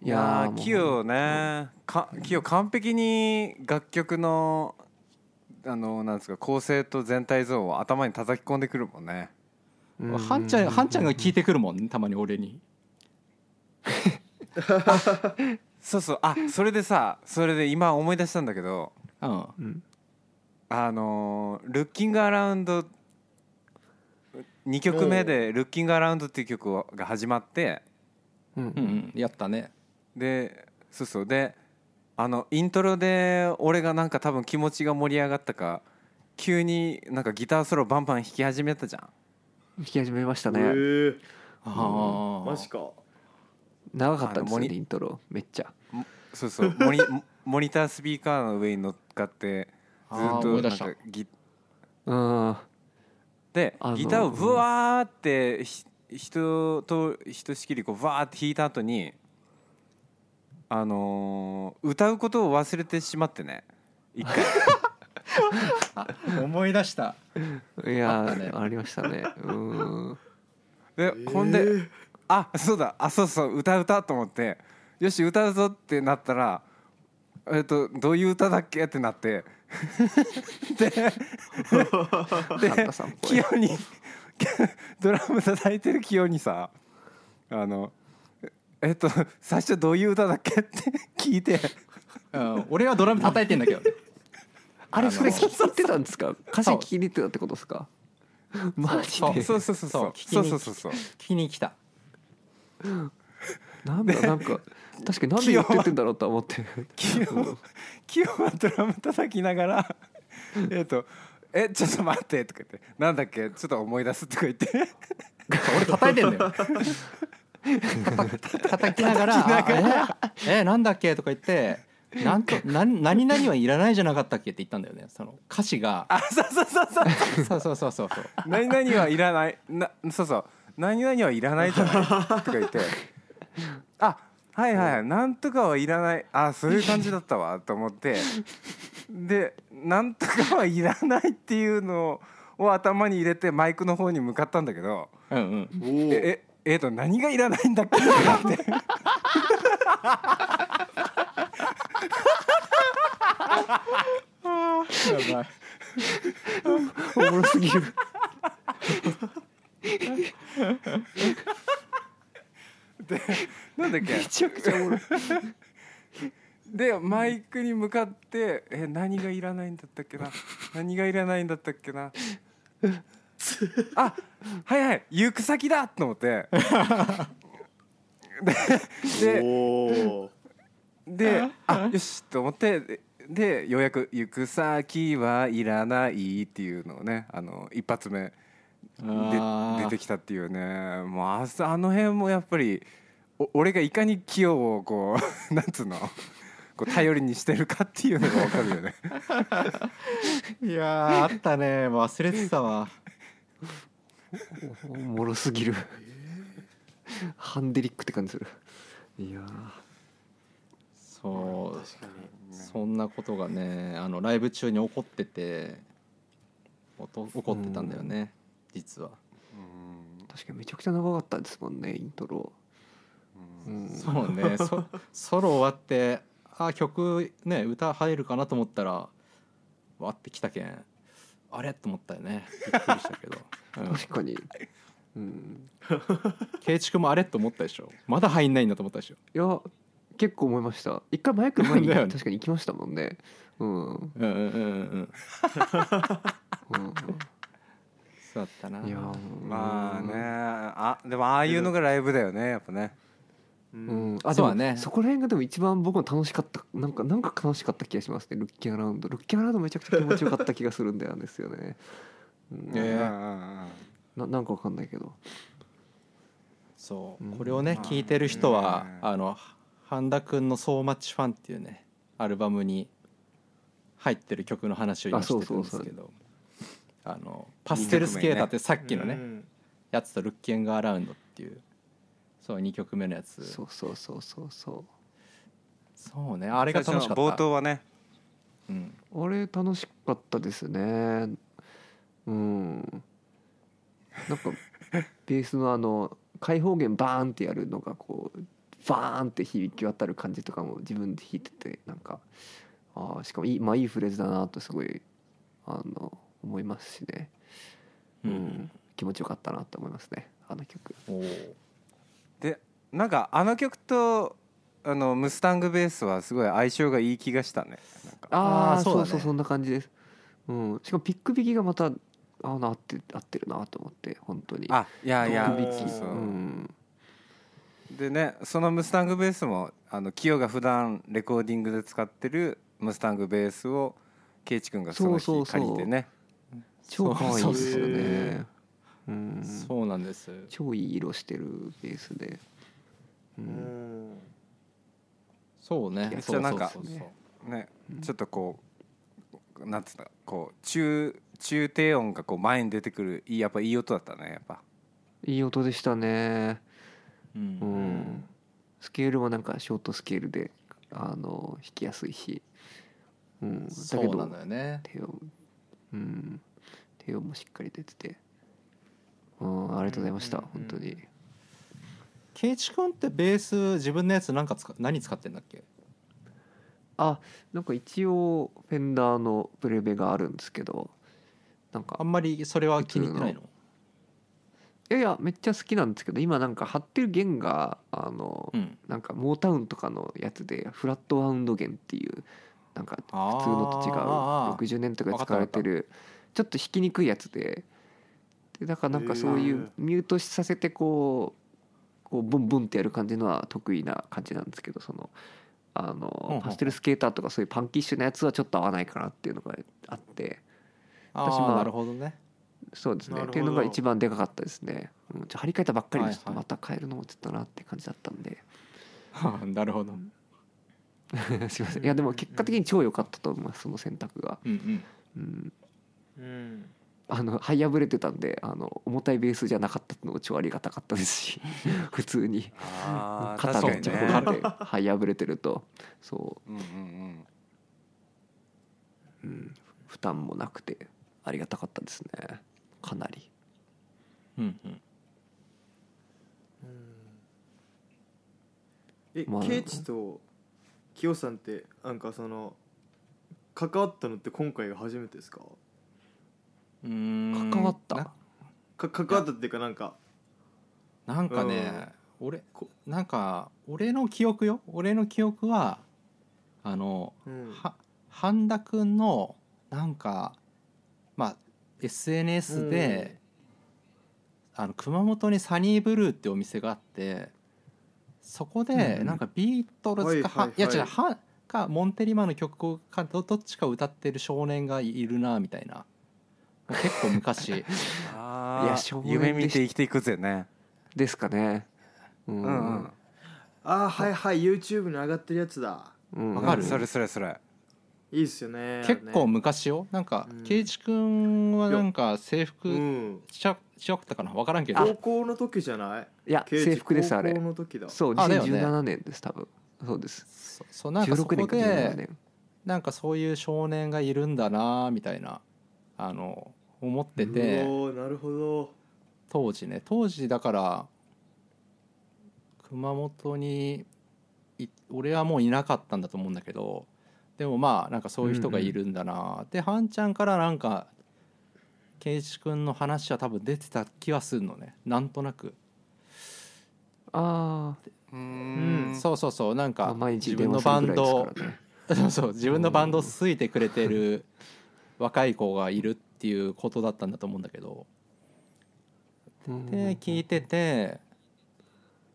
いやーキヨね。かキヨ完璧に楽曲のあのなんですか構成と全体像を頭に叩き込んでくるもんね。うん。はんちゃんはんちゃんが聞いてくるもんねたまに俺に。そうそう。あそれでさそれで今思い出したんだけどうん。うんあのー「ルッキングアラウンド」2曲目で「ルッキングアラウンド」っていう曲が始まってうん。うんうん。やったね。でそうそう。であのイントロで俺がなんか多分気持ちが盛り上がったか急になんかギターソロバンバン弾き始めたじゃん。弾き始めましたえねー。ああマジか。長かったんですよねイントロ。めっちゃ。そうそう。モニ モニタースピーカーの上に乗っかってずっとなんかギうん。でギターをブワーってひ人とひとしきりこうバーって弾いた後にあのー歌うことを忘れてしまってね。一回。思い出した。いやあありましたね。うん。でほんであそうだ。あそうそう。歌う歌と思って。よし歌うぞってなったらえっとどういう歌だっけってなって。でサンでタさんっぽい。清にドラム叩いてる清にさあのえっと最初どういう歌だっけって聞いて。うん。俺はドラム叩いてんだけど。ね。あれそれ聞きに行ってたんですか？歌詞聞きに行ってたってことですか？マジで。そうそうそうそう。聞きにそうそうそうそう。聞きに来た。なんだなんか確かになんで言ってってんだろうとは思って。清清はドラム叩きながらえっとえちょっと待ってとか言ってなんだっけ？ちょっと思い出すとか言って。俺叩いてんだよ。た叩きながら「あええなんだっけ?」とか言って「なんと何何々はいらないじゃなかったっけ?」って言ったんだよね。その歌詞が。あそうそうそうそう。そうそうそうそうそう。何々はいらないなそうそう。何々はいらないじゃない？とか言って。あはいはいはい。なんとかはいらない。あそういう感じだったわ。と思って。でなんとかはいらないっていうのを頭に入れてマイクの方に向かったんだけど。うんうん。えええーと何がいらないんだっけ？ってなってやばい。おもろすぎる。なんだっけ？めちゃくちゃおもろい。でマイクに向かって「え何がいらないんだったっけな？何がいらないんだったっけな」あはいはい行く先だと思って。でであ？よしと思ってででようやく「行く先はいらない」っていうのをねあの一発目で出てきたっていうね。もうああの辺もやっぱりお俺がいかに清をこう なんつうの？こう頼りにしてるかっていうのが分かるよね。いやーあったね。忘れてたわおおもろすぎる。ハンデリックって感じする。いやー。そう確かにそんなことがねあのライブ中に起こってておと起こってたんだよね実は。確かにめちゃくちゃ長かったですもんねイントロ、うん、そうね。そソロ終わってあ曲ね歌入るかなと思ったらわってきたけんあれ？と思ったよね。びっくりしたけど、うん、確かに。うん。圭一君もあれ？と思ったでしょ。まだ入んないんだと思ったでしょ。いや結構思いました。一回マイクの前にだよね。確かに行きましたもんね。うん、うん、うんうんうんうん。そうだったな。いやまあね。あでもああいうのがライブだよねやっぱねううん。ん、あそうだね。そこら辺がでも一番僕も楽しかった。なんかなんか楽しかった気がしますね。ルッキンアラウンド。ルッキンアラウンドめちゃくちゃ気持ちよかった気がするんだよですよね、うん。ええ。ななんかわかんないけど。そう。うん。これをねまあ聞いてる人はうんあの半田君の「So Much Fun」っていうねアルバムに入ってる曲の話を今あしてるんですけどあのパステルスケーターってさっきのねうん。やつと「ルッキングアラウンド」っていうそう2曲目のやつ。そうそうそうそうそそうねあれが楽しかった。冒頭はね。うん。うあれ楽しかったですね。うん。なんか ベースのあの開放弦バーンってやるのがこうバーンって響き渡る感じとかも自分で弾いててなんかあーしかもいい,、まあ、いいフレーズだなとすごいあの思いますしね、ううん。ん、気持ちよかったなと思いますねあの曲。おーでなんかあの曲とあのムスタングベースはすごい相性がいい気がしたね。ああそだね。そううそうそんな感じ。です、うん、しかもピック弾きがまたあなって合ってるなと思って本当に。あいやいやピック弾きそう。うん。でねそのムスタングベースもあのキヨが普段レコーディングで使ってるムスタングベースをケイチ君がその日そうそうそう。借りてね。超可愛いですよそうそう。ねうん。そうなんです。超いい色してるベースで、う、うん。んそうね。めっちそうゃなんかそうそうそうねちょっとこうなんつうんだこう中中低音がこう前に出てくるいいやっぱいい音だったねやっぱ。いい音でしたね。ううん。んスケールもなんかショートスケールであの弾きやすいし、うん、だけどそうなんだよね。低音。うん。低音もしっかり出ててうんありがとうございました、うんうんうん。本当に。圭一君ってベース自分のやつなんか使何使ってんだっけ？あなんか一応フェンダーのプレベがあるんですけどなんか。あんまりそれは気に入ってないの？いやいやめっちゃ好きなんですけど今なんか貼ってる弦があの、うん。なんかモータウンとかのやつでフラットワウンド弦っていうなんか普通のと違うあー。60年とかで使われてるちょっと弾きにくいやつででだからなんかそういうミュートさせてこうこうボンボンってやる感じのは得意な感じなんですけどそのあのパステルスケーターとかそういうパンキッシュなやつはちょっと合わないかなっていうのがあって。あ私まああなるほどね。そうですね。っていうのが一番でかかったですね、うん、ちょ張り替えたばっかりでちょっとまた変えるのもちょっとなって感じだったんで、なるほど。すいません。いやでも結果的に超良かったと思いますその選択が、うんうん。うん、うんあの這い破れてたんであの重たいベースじゃなかったのも超ありがたかったですし 普通に。肩がちょっと確かにね。張って這い破れてると。そう。んうんうん。う、うん、負担もなくてありがたかったですね。かなり。うん。うん。え、まあ。ケイチとキヨさんってなんかその関わったのって今回が初めてですか？うん関わった。か関わったっていうかなんかなんかね、俺なんか俺の記憶よ俺の記憶はあの、うんは半田くんのなんかまあ SNS で、あの熊本にサニーブルーってお店があってそこでなんかビートルズか、はいはいはいや違うはかモンテリマの曲かどどっちか歌ってる少年がいるなみたいな結構昔。あーいや少年夢見て生きていくぜね。ですかね。うん。うんうん。あーはいはい YouTube に上がってるやつだ。うんわかる？それそれそれ。いいっすよね結構ね昔よ。なんかうん。圭一君はなんか制う服んちゃ違ったかな？分からんけ高ど校の時じゃない？いや制服ですあれ。高校の時だ。そうあだよね。2017年です多分。そうです。そそうなんかそ16年かこで17年。なんかそういう少年がいるんだなみたいな。あの思ってて。なるほど。当時ね当時だから熊本にい俺はもういなかったんだと思うんだけどでもまあなんかそういう人がいるんだな、でハンちゃんからなんか圭一君の話は多分出てた気はするのね。なんとなく、あううんん。そうそうそう。なんあか 自分のバンドねそうそう自分のバンドを好いてくれてる若い子がいるっていうことだったんだと思うんだけど。うんで聞いてて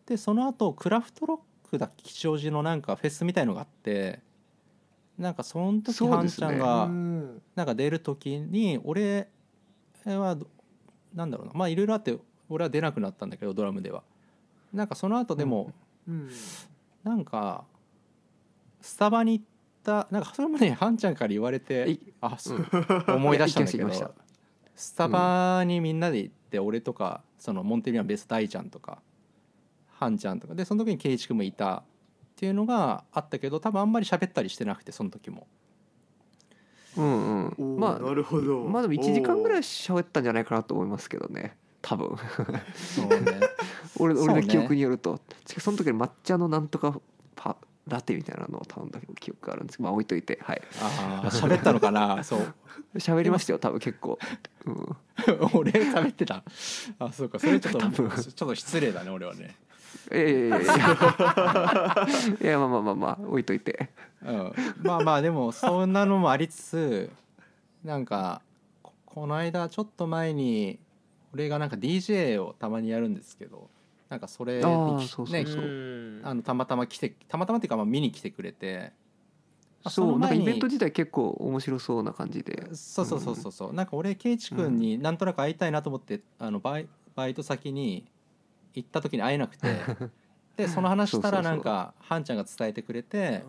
でその後クラフトロックだ吉祥寺のなんかフェスみたいのがあってなんかその時ハンそうですね。ちゃんがうん。なんか出る時に俺はどなんだろうなまあいろいろあって俺は出なくなったんだけどドラムでは。なんかその後でもうん。なんかスタバに行ったなんかそれもねハンちゃんから言われていあそう思い出したんだけどスタバにみんなで行って俺とかそのモンテリアンベース大ちゃんとかハンちゃんとかでその時に圭一君もいたっていうのがあったけど多分あんまり喋ったりしてなくてその時も。うんうん。まあなるほど。まあでも1時間ぐらい喋ったんじゃないかなと思いますけどね多分。そうね。俺俺の記憶によると。ちその時に抹茶のなんとかパラテみたいなのを頼んだ記憶があるんですけどまあ置いといてはい。ああ喋ったのかな？そう。喋りましたよ多分結構、うん、俺喋ってた？あそうか。それちょっと多分。ちょっと失礼だね俺はね。いやいやいやいや。いやまあまあまあまあ置いといて。うん、まあまあでもそんなのもありつつなんかここの間ちょっと前に俺がなんか DJ をたまにやるんですけどなんかそれにあーきそうそうねあのたまたま来てたまたまっていうかまあ見に来てくれて。あそうなんかイベント自体結構面白そうな感じで。そうそうそうそうそう。なんか俺圭一君になんとなく会いたいなと思ってあのバイバイト先に行った時に会えなくて。でその話したらなんかハンちゃんが伝えてくれて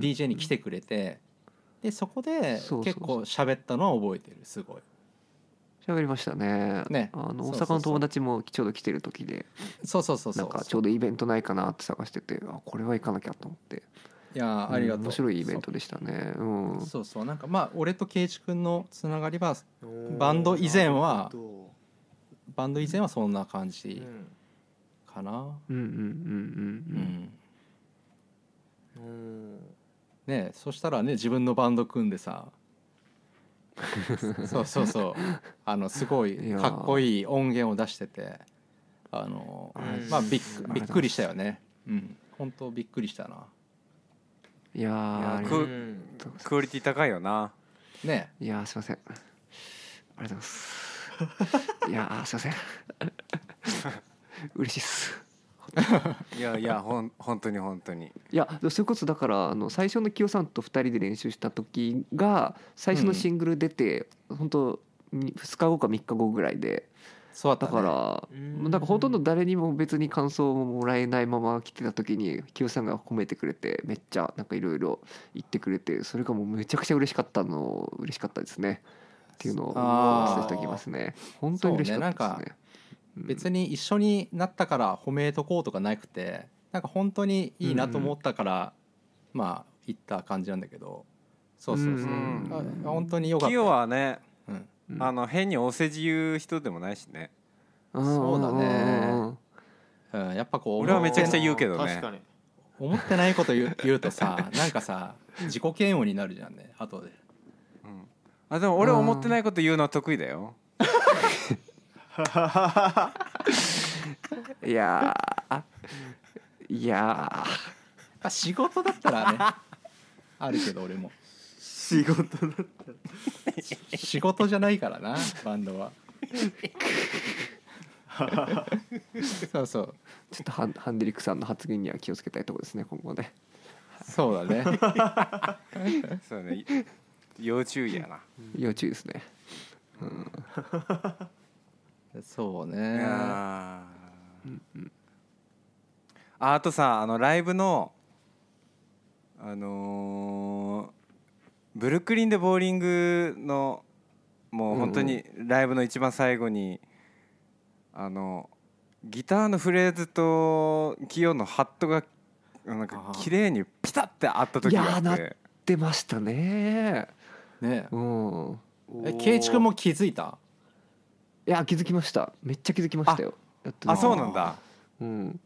DJ に来てくれて。でそこで結構喋ったのは覚えてるすごい喋りましたね。ね。あのそうそうそう。大阪の友達もちょうど来てる時でそうそうそうそう。んなかちょうどイベントないかなって探しててあこれは行かなきゃと思って。いやーありがとう、ん面白いイベントでしたね。うん。そうそう。そうなんかまあ俺と圭一君のつながりはバンド以前はバンド以前はそんな感どじかな。うんうんうんうんううん。うん。ねそしたらね自分のバンド組んでさ そうそうそう。あのすごいかっこいい音源を出しててあのうん。まあびっびっくりしたよね。うん。本当びっくりしたな。いやーいやありがとうくうんクオリティ高いよな。ね。いやーすいません。ありがとうございます。いやーすいません。嬉しいっす いやいやほん本当に本当に。いやそれこそだからあの最初の清さんと2人で練習した時が最初のシングル出て、本当に2日後か3日後ぐらいでだそうだったね。から、うん。なんかほとんど誰にも別に感想ももらえないまま来てた時に清さんが褒めてくれてめっちゃなんかいろいろ言ってくれてそれがもうめちゃくちゃ嬉しかったの嬉しかったですね。っていうのを忘れておきますね。本当に嬉しかったですね別に一緒になったから褒めとこうとかなくてなんか本当にいいなと思ったから、まあ言った感じなんだけど。そうそうそう、うんあ本当によかった。キヨはねうん、うん。あの変にお世辞言う人でもないしね。そうだね。うんうん、やっぱこう俺はめちゃくちゃ思言うけどね。確かに。思ってないこと言う 言うとさ なんかさ自己嫌悪になるじゃんね後で。うん。あでも俺思ってないこと言うのは得意だよ いやー。いやあ仕事だったらねあるけど俺も。仕事だった仕事じゃないからなバンドは。そうそう。ーちょっとハンハンデリックさんの発言には気をつけたいところですね今後ね。そうだね。そうね。要注意やな。要注意ですね。いそうね。ああとさあのライブのあのーブルックリンでボーリングのもう本当にライブの一番最後に、あのギターのフレーズとキヨのハットがなんか綺麗にピタッて合った時があっいやーて出ましたね。ね。うん。え圭一君も気づいた？いや気づきました。めっちゃ気づきましたよ。やっててあそうなんだ。うん。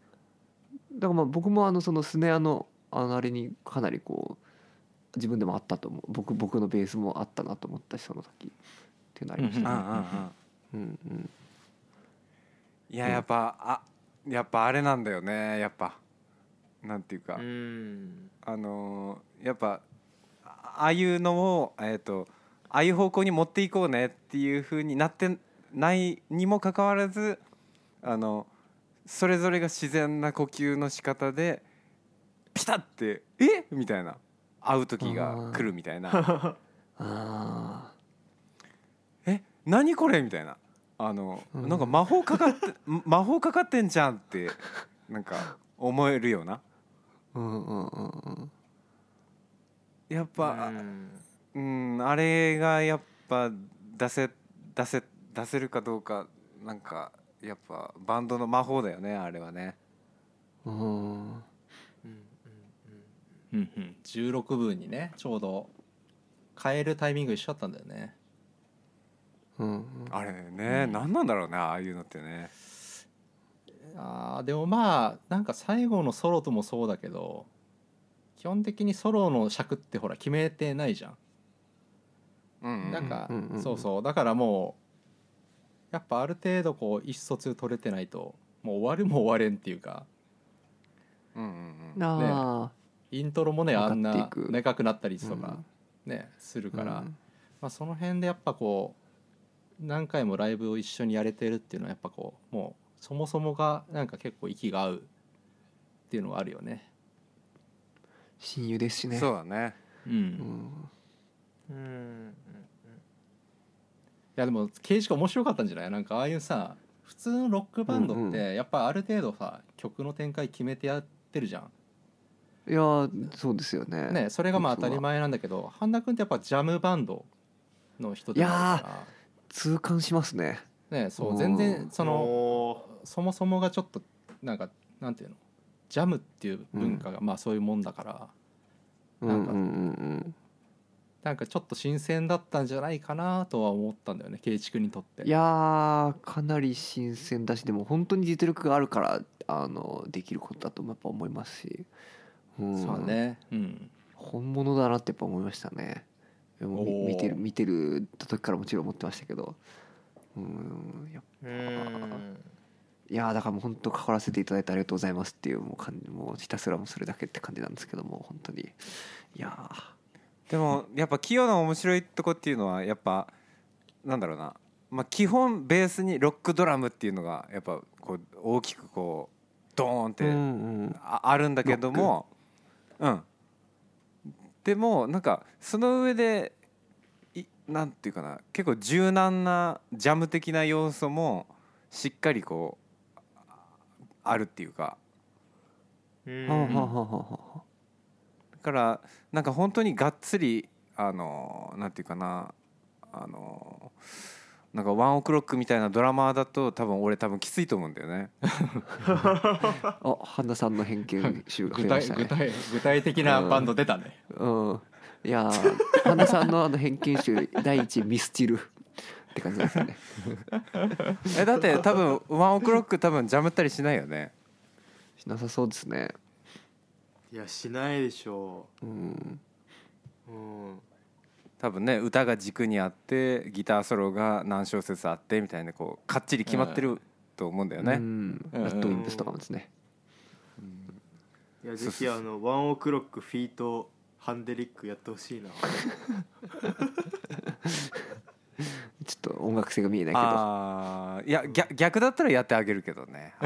だからまあ僕もあのそのスネアのあのあれにかなりこう自分でもあったと思う。僕僕のベースもあったなと思ったしその時。っていうのありましたね。うんうんうん。うんうん。いややっぱあやっぱあれなんだよね。やっぱ。なんていうか、うん。あのーやっぱあああいうのをえっ、とああいう方向に持っていこうねっていう風になってないにもかかわらずあのそれぞれが自然な呼吸の仕方でピタッて「え？みたいな。会う時が来るみたいな。あ「え？何これ?」みたいな。あの、うん。なんか魔法かかって 魔法かかってんじゃんってなんか思えるような。あうんうんうんうん。やっぱ、うん。うん、あれがやっぱ出せ出せ出せるかどうかなんかやっぱバンドの魔法だよねあれはね。うん。うんうんうん。16分にねちょうど変えるタイミング一緒だったんだよね。うんあれね、何なんだろうねああいうのってね。あーでもまあなんか最後のソロともそうだけど基本的にソロの尺ってほら決めてないじゃんうん。なんか、うんうんうん。そうそう。だからもうやっぱある程度こう意思疎通取れてないともう終わるも終われんっていうか。うんうんうん。あイントロもねあんな長くなったりあとかね、するから、うんまあ、その辺でやっぱこう何回もライブを一緒にやれてるっていうのはやっぱこうもうそもそもがなんか結構息が合うっていうのはあるよね。親友ですしね。そうだね。うん。いうん。うんやでも刑事が面白かったんじゃない？なんかああいうさ普通のロックバンドってやっぱある程度さ曲の展開決めてやってるじゃん。いやーそうですよね。ねそれがまあ当たり前なんだけど半田君ってやっぱジャムバンドの人でもあるか痛感しますね。らねそううん全然そのおそもそもがちょっとなんかなんていうの？ジャムっていう文化がまあそういうもんだから、なんかうんうんうん。うんなんかちょっと新鮮だったんじゃないかなとは思ったんだよね圭一君にとって。いやーかなり新鮮だしでも本当に実力があるからあのできることだとやっぱ思いますし、うん、そうね。うん。本物だなってやっぱ思いましたね。見てる見てる時からもちろん思ってましたけど。うんやっーうん。いやーだからもう本当関わらせていただいてありがとうございますっていうもう感じもうひたすらもうそれだけって感じなんですけども本当に。いやでもやっぱキヨの面白いとこっていうのはやっぱなんだろうな、まあ、基本ベースにロックドラムっていうのがやっぱこう大きくこうドーンってああるんだけどもうん。でもなんかその上でいなんていうかな。結構柔軟なジャム的な要素もしっかりこうああるっていうか。うんはあはあはあはからなんか本当にがっつりあのなんていうかなあのなんかワンオクロックみたいなドラマーだと多分俺多分きついと思うんだよね。あ半田さんの偏見集が増具体えましたね。具体具体的なバンド出たね、うん。いやー半田さんのあの偏見集第一ミスチル。って感じですよね。えだって多分ワンオクロック多分ジャムったりしないよね。しなさそうですねいやしないでしょう。ん。ううん。多分ね歌が軸にあってギターソロが何小節あってみたいなこうかっちり決まってると思うんだよね、うん。うんラッドウィンプスとかもですね。いやぜひあのワンオクロックフィートハンデリックやってほしいな。ちょっと音楽性が見えないけど。ああいや逆逆だったらやってあげるけどね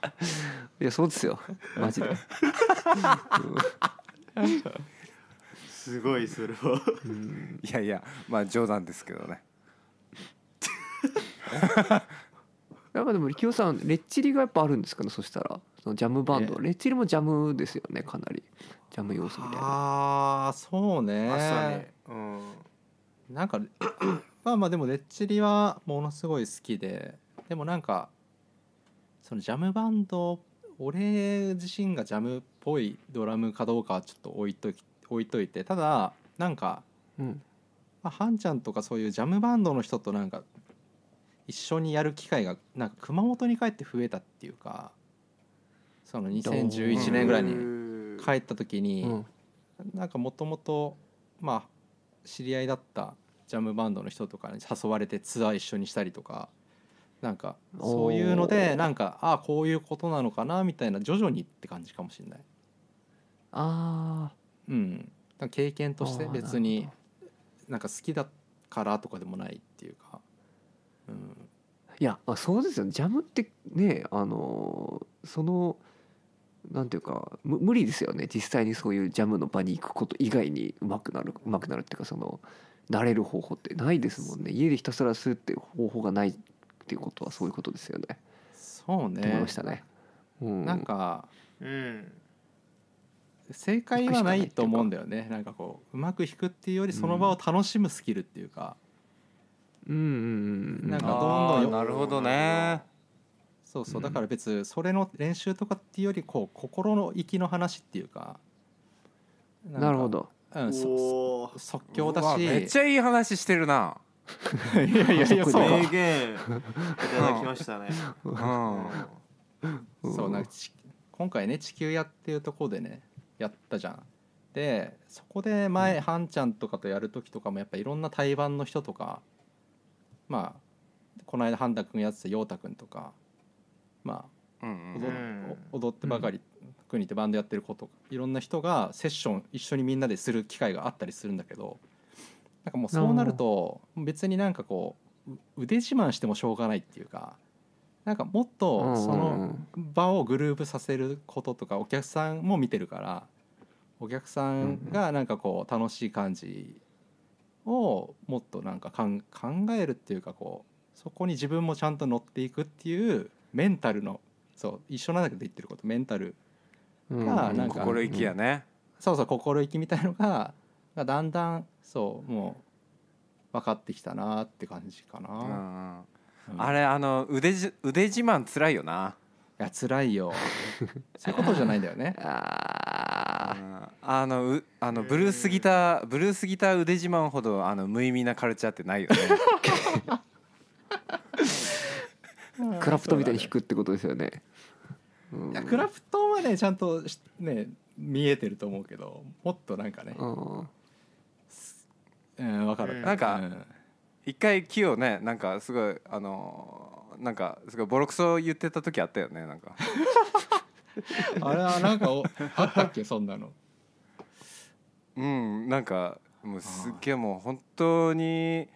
いやそうですよ。マジで、すごいそれは。うん。いやいやまあ冗談ですけどね。やっぱでも力夫さんレッチリがやっぱあるんですかねそしたら？そのジャムバンド。えレッチリもジャムですよねかなり。ジャム要素みたいな。ああそうね。まさにうん。なんか まあまあでもレッチリはものすごい好きで。でもなんかそのジャムバンド俺自身がジャムっぽいドラムかどうかはちょっと置いとき置いといてただなんか、うん。まあ、ハンちゃんとかそういうジャムバンドの人となんか一緒にやる機会がなんか熊本に帰って増えたっていうかその2011年ぐらいにに帰った時に、うん。なんかもともとまあ知り合いだったジャムバンドの人とかに誘われてツアー一緒にしたりとかなんかそういうのおでーなんかああこういうことなのかなみたいな徐々にって感じかもしれない。あうん、経験あとして別になんか好きだからとかでもないっていうか、うん、いやあそうですよね。ジャムってねあのーそのなんていうかむ無理ですよね。実際にそういうジャムの場に行くこと以外にうまくなるうまくなるっていうかその慣れる方法ってないですもんね。家でひたすら吸うっていう方法がないっていうことはそういうことですよね。そうと思いねましたね、うん、なんかうん。正解はないと思うんだよね。なんかこううまく弾くっていうよりその場を楽しむスキルっていうか、うんうんうんうん。なんかどんどんなるほどね。そうそう。うん。だから別それの練習とかっていうよりこう心の域の話っていうか。なるほど。うん、即興だし。めっちゃいい話してるな、いやいやいやそうで名言いただきましたね。うん、そうなんかち今回ね地球屋っていうところでねやったじゃん。でそこで前、ハンちゃんとかとやる時とかもやっぱいろんな対バンの人とかまあこの間ハンタ君やってた陽太君とかまあうん踊,、うん。踊ってばかり国ってバンドやってる子とかいろんな人がセッション一緒にみんなでする機会があったりするんだけどなんかもうそうなると別になんかこうう腕自慢してもしょうがないっていうかなんかもっとその場をグルーブさせることとかお客さんも見てるからお客さんがなんかこう楽しい感じをもっとなんかかん考えるっていうかこうそこに自分もちゃんと乗っていくっていうメンタルのそう一緒なんだけど言ってることメンタルうん。がなんか心意気やね、そうそう心意気みたいのががだんだんそうもう分かってきたなって感じかうんな、うん。あれあの腕じ腕自慢つらいよな。いや辛いよ。そういうことじゃないんだよね。あうんあのうあのブルースギターブルースギター腕自慢ほどあの無意味なカルチャーってないよね。ー クラプトみたいに弾くってことですよね、うん。いやクラプトンはねちゃんとしね見えてると思うけどもっとなんかねうんうん分かる、うん。なんかう一回木をねなんかすごいあのなんかすごいボロクソ言ってた時あったよねなんか。あれはなんかおあったっけそんなの。うんなんかもうすっげえもう本当に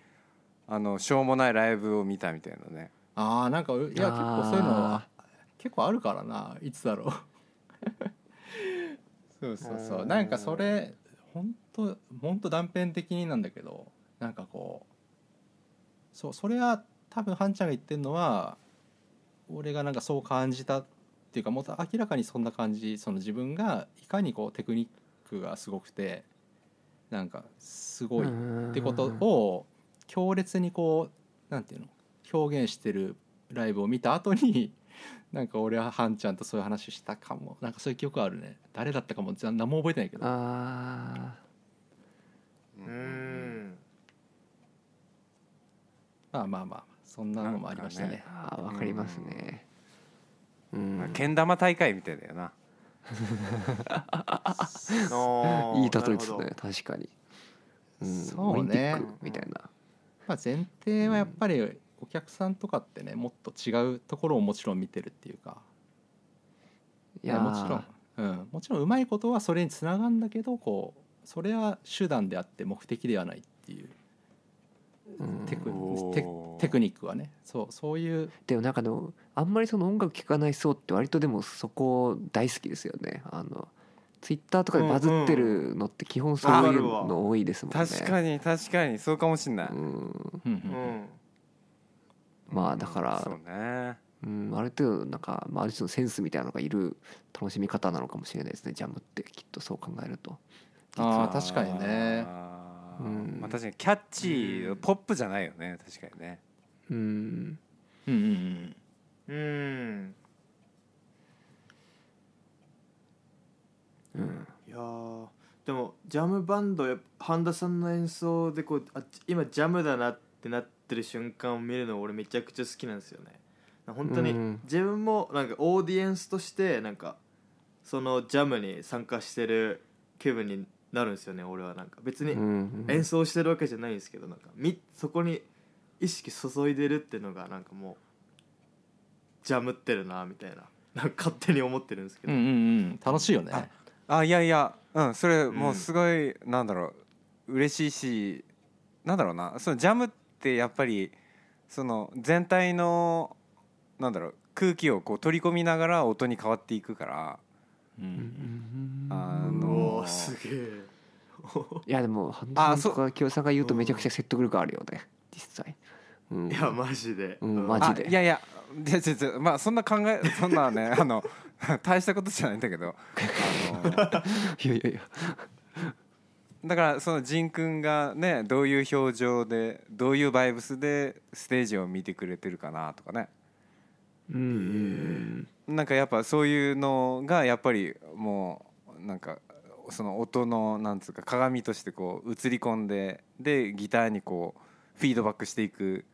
あのしょうもないライブを見たみたいなね。ああなんかいや結構そういうのは結構あるからないつだろう。そうそうそう。うん。なんかそれ本当本当断片的になんだけどなんかこうそうそれは多分ハンちゃんが言ってるのは俺がなんかそう感じたっていうかもっと明らかにそんな感じその自分がいかにこうテクニックがすごくてなんかすごいってことを強烈にこうなんていうの表現してるライブを見た後になんか俺はハンちゃんとそういう話したかも。なんかそういう記憶あるね。誰だったかも。じゃ何も覚えてないけど。あうん。まあまあまあそんなのもありましたね。ーあーわかりますね。うん。けん玉大会みたいだよな。いい例えですね。確かに。うん。そうね。みたいな。まあ、前提はやっぱりお客さんとかってねもっと違うところをもちろん見てるっていうか。いやー。もちろん、うん、もちろんうまいことはそれにつながるんだけどこうそれは手段であって目的ではないっていう。うん。テクテテクニックはね。そうそういう。でもなんかでもあんまりその音楽聴かない層って割とでもそこ大好きですよね。あのツイッターとかでバズってるのって基本そういうの多いですもんね。確かに確かに。そうかもしんない、うん。うんううんんまあだからそうね。うん、ある程度なんか、まあ、ある種のセンスみたいなのがいる楽しみ方なのかもしれないですねジャムってきっとそう考えると。ああ確かにね。うん。まあ、確かにキャッチー、うん。ポップじゃないよね確かにね。うん。うんうんうん。うん。いやーでもジャムバンドやっぱ半田さんの演奏でこうあ今ジャムだなってなってる瞬間を見るの俺めちゃくちゃ好きなんですよね。本当にうん自分もなんかオーディエンスとしてなんかそのジャムに参加してる気分になるんですよね俺はなんか別にうん演奏してるわけじゃないんですけどなんかみそこに意識注いでるっていうのがなんかもうジャムってるなみたいななんか勝手に思ってるんですけど、うんうんうん。楽しいよね。ああいやいやうんそれんもうすごい、なんだろう嬉しいしなんだろうなそのジャムってやっぱりその全体のなんだろう空気をこう取り込みながら音に変わっていくから。うん。あおのおすげえ。いやでも半田あそさんとか清さんが言うとめちゃくちゃ説得力あるよね実際、うん、いやマジで、うんマジで。あいやいやいやちょまあそんな考えそんなねあの 大したことじゃないんだけど。あの いやいやいやだからその仁君がねどういう表情でどういうバイブスでステージを見てくれてるかなとかね。うんうんなんかやっぱそういうのがやっぱりもうなんかその音のなんつうか鏡としてこう映り込んででギターにこうフィードバックしていく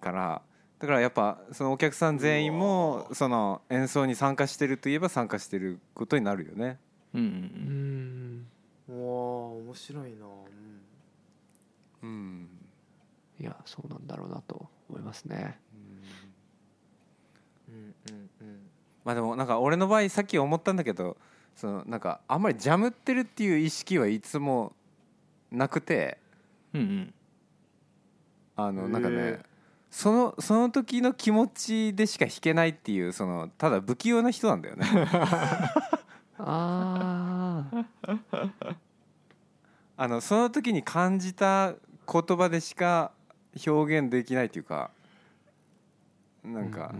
からだからやっぱそのお客さん全員もその演奏に参加してるといえば参加してることになるよね。うんううんわー面白いな、うん。うん。いやそうなんだろうなと思いますね。うん。うんうんまあでもなんか俺の場合さっき思ったんだけどそのなんかあんまりジャムってるっていう意識はいつもなくてうんうん。あのなんかねそのその時の気持ちでしか弾けないっていうそのただ不器用な人なんだよね ああ あのその時に感じた言葉でしか表現できないっていうかなんか、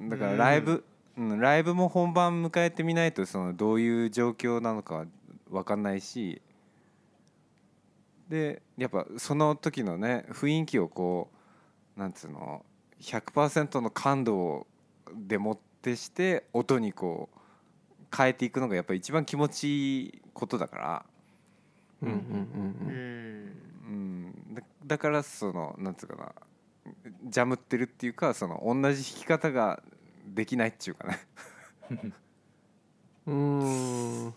だからライブ、うん、ライブも本番迎えてみないとそのどういう状況なのか分かんないしでやっぱその時のね雰囲気をこうなんつうの100%の感動でもってして音にこう変えていくのがやっぱ一番気持ちいいことだから、うんうんうんううん。うん、だだからそのなんつうかな。ジャムってるっていうかその同じ弾き方ができないっていうかね。うーん。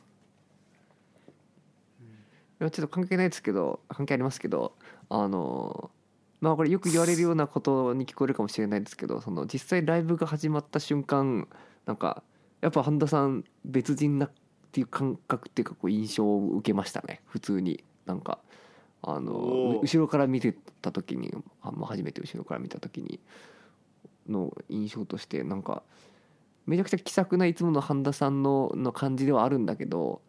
いやちょっと関係ないですけど関係ありますけどあのまあこれよく言われるようなことに聞こえるかもしれないですけどその実際ライブが始まった瞬間なんかやっぱ半田さん別人なっていう感覚っていうかこう印象を受けましたね。普通に。なんかあの後ろから見てた時にあまあ初めて後ろから見た時にの印象としてなんかめちゃくちゃ気さくないつもの半田さんのの感じではあるんだけど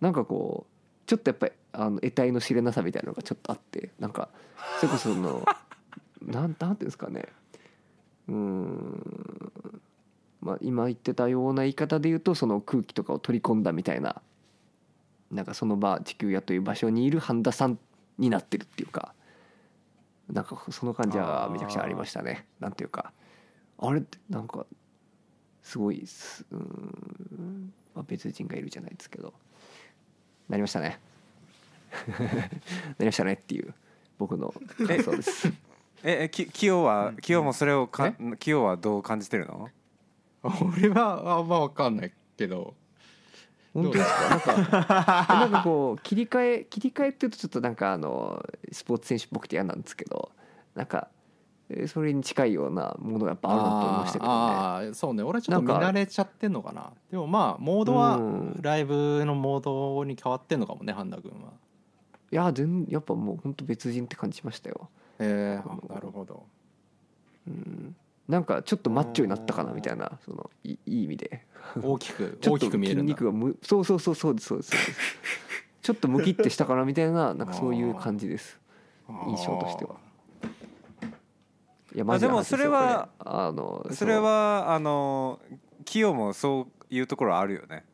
なんかこうちょっとやっぱりあの得体の知れなさみたいなのがちょっとあってなんかそれこそその なんなんていうんですかね。うーんまあ今言ってたような言い方で言うとその空気とかを取り込んだみたいななんかその場地球屋という場所にいる半田さんになってるっていうかなんかその感じはめちゃくちゃありましたね。なんていうか。あれってなんかすごいすうーん、まあ、別人がいるじゃないですけど。なりましたね。なりましたねっていう僕の感想です。ええきキヨはキヨもそれをかキヨはどう感じてるの？俺はあんま分かんないけど。本当ですか？なんか。なんかこう切り替え切り替えっていうとちょっとなんかあのスポーツ選手っぽくて嫌なんですけど。なんかえーそれに近いようなものがやっぱあるなと思いましたけどね。あーあーそうね。俺はちょっと見慣れちゃってんのかな。でもまあモードはうん。ライブのモードに変わってんのかもね半田君は。いや全やっぱもう本当別人って感じしましたよ、えー、なるほど。うん、なんかちょっとマッチョになったかなみたいなそのいいい意味で。大きく ちょっと大きく見えるんだ。筋肉がむそうそうそうそうですそうです。そうですちょっとムキってしたかなみたいな なんかそういう感じです。印象としては。いやマジでもそれはあのそれはあのキヨもそういうところあるよね。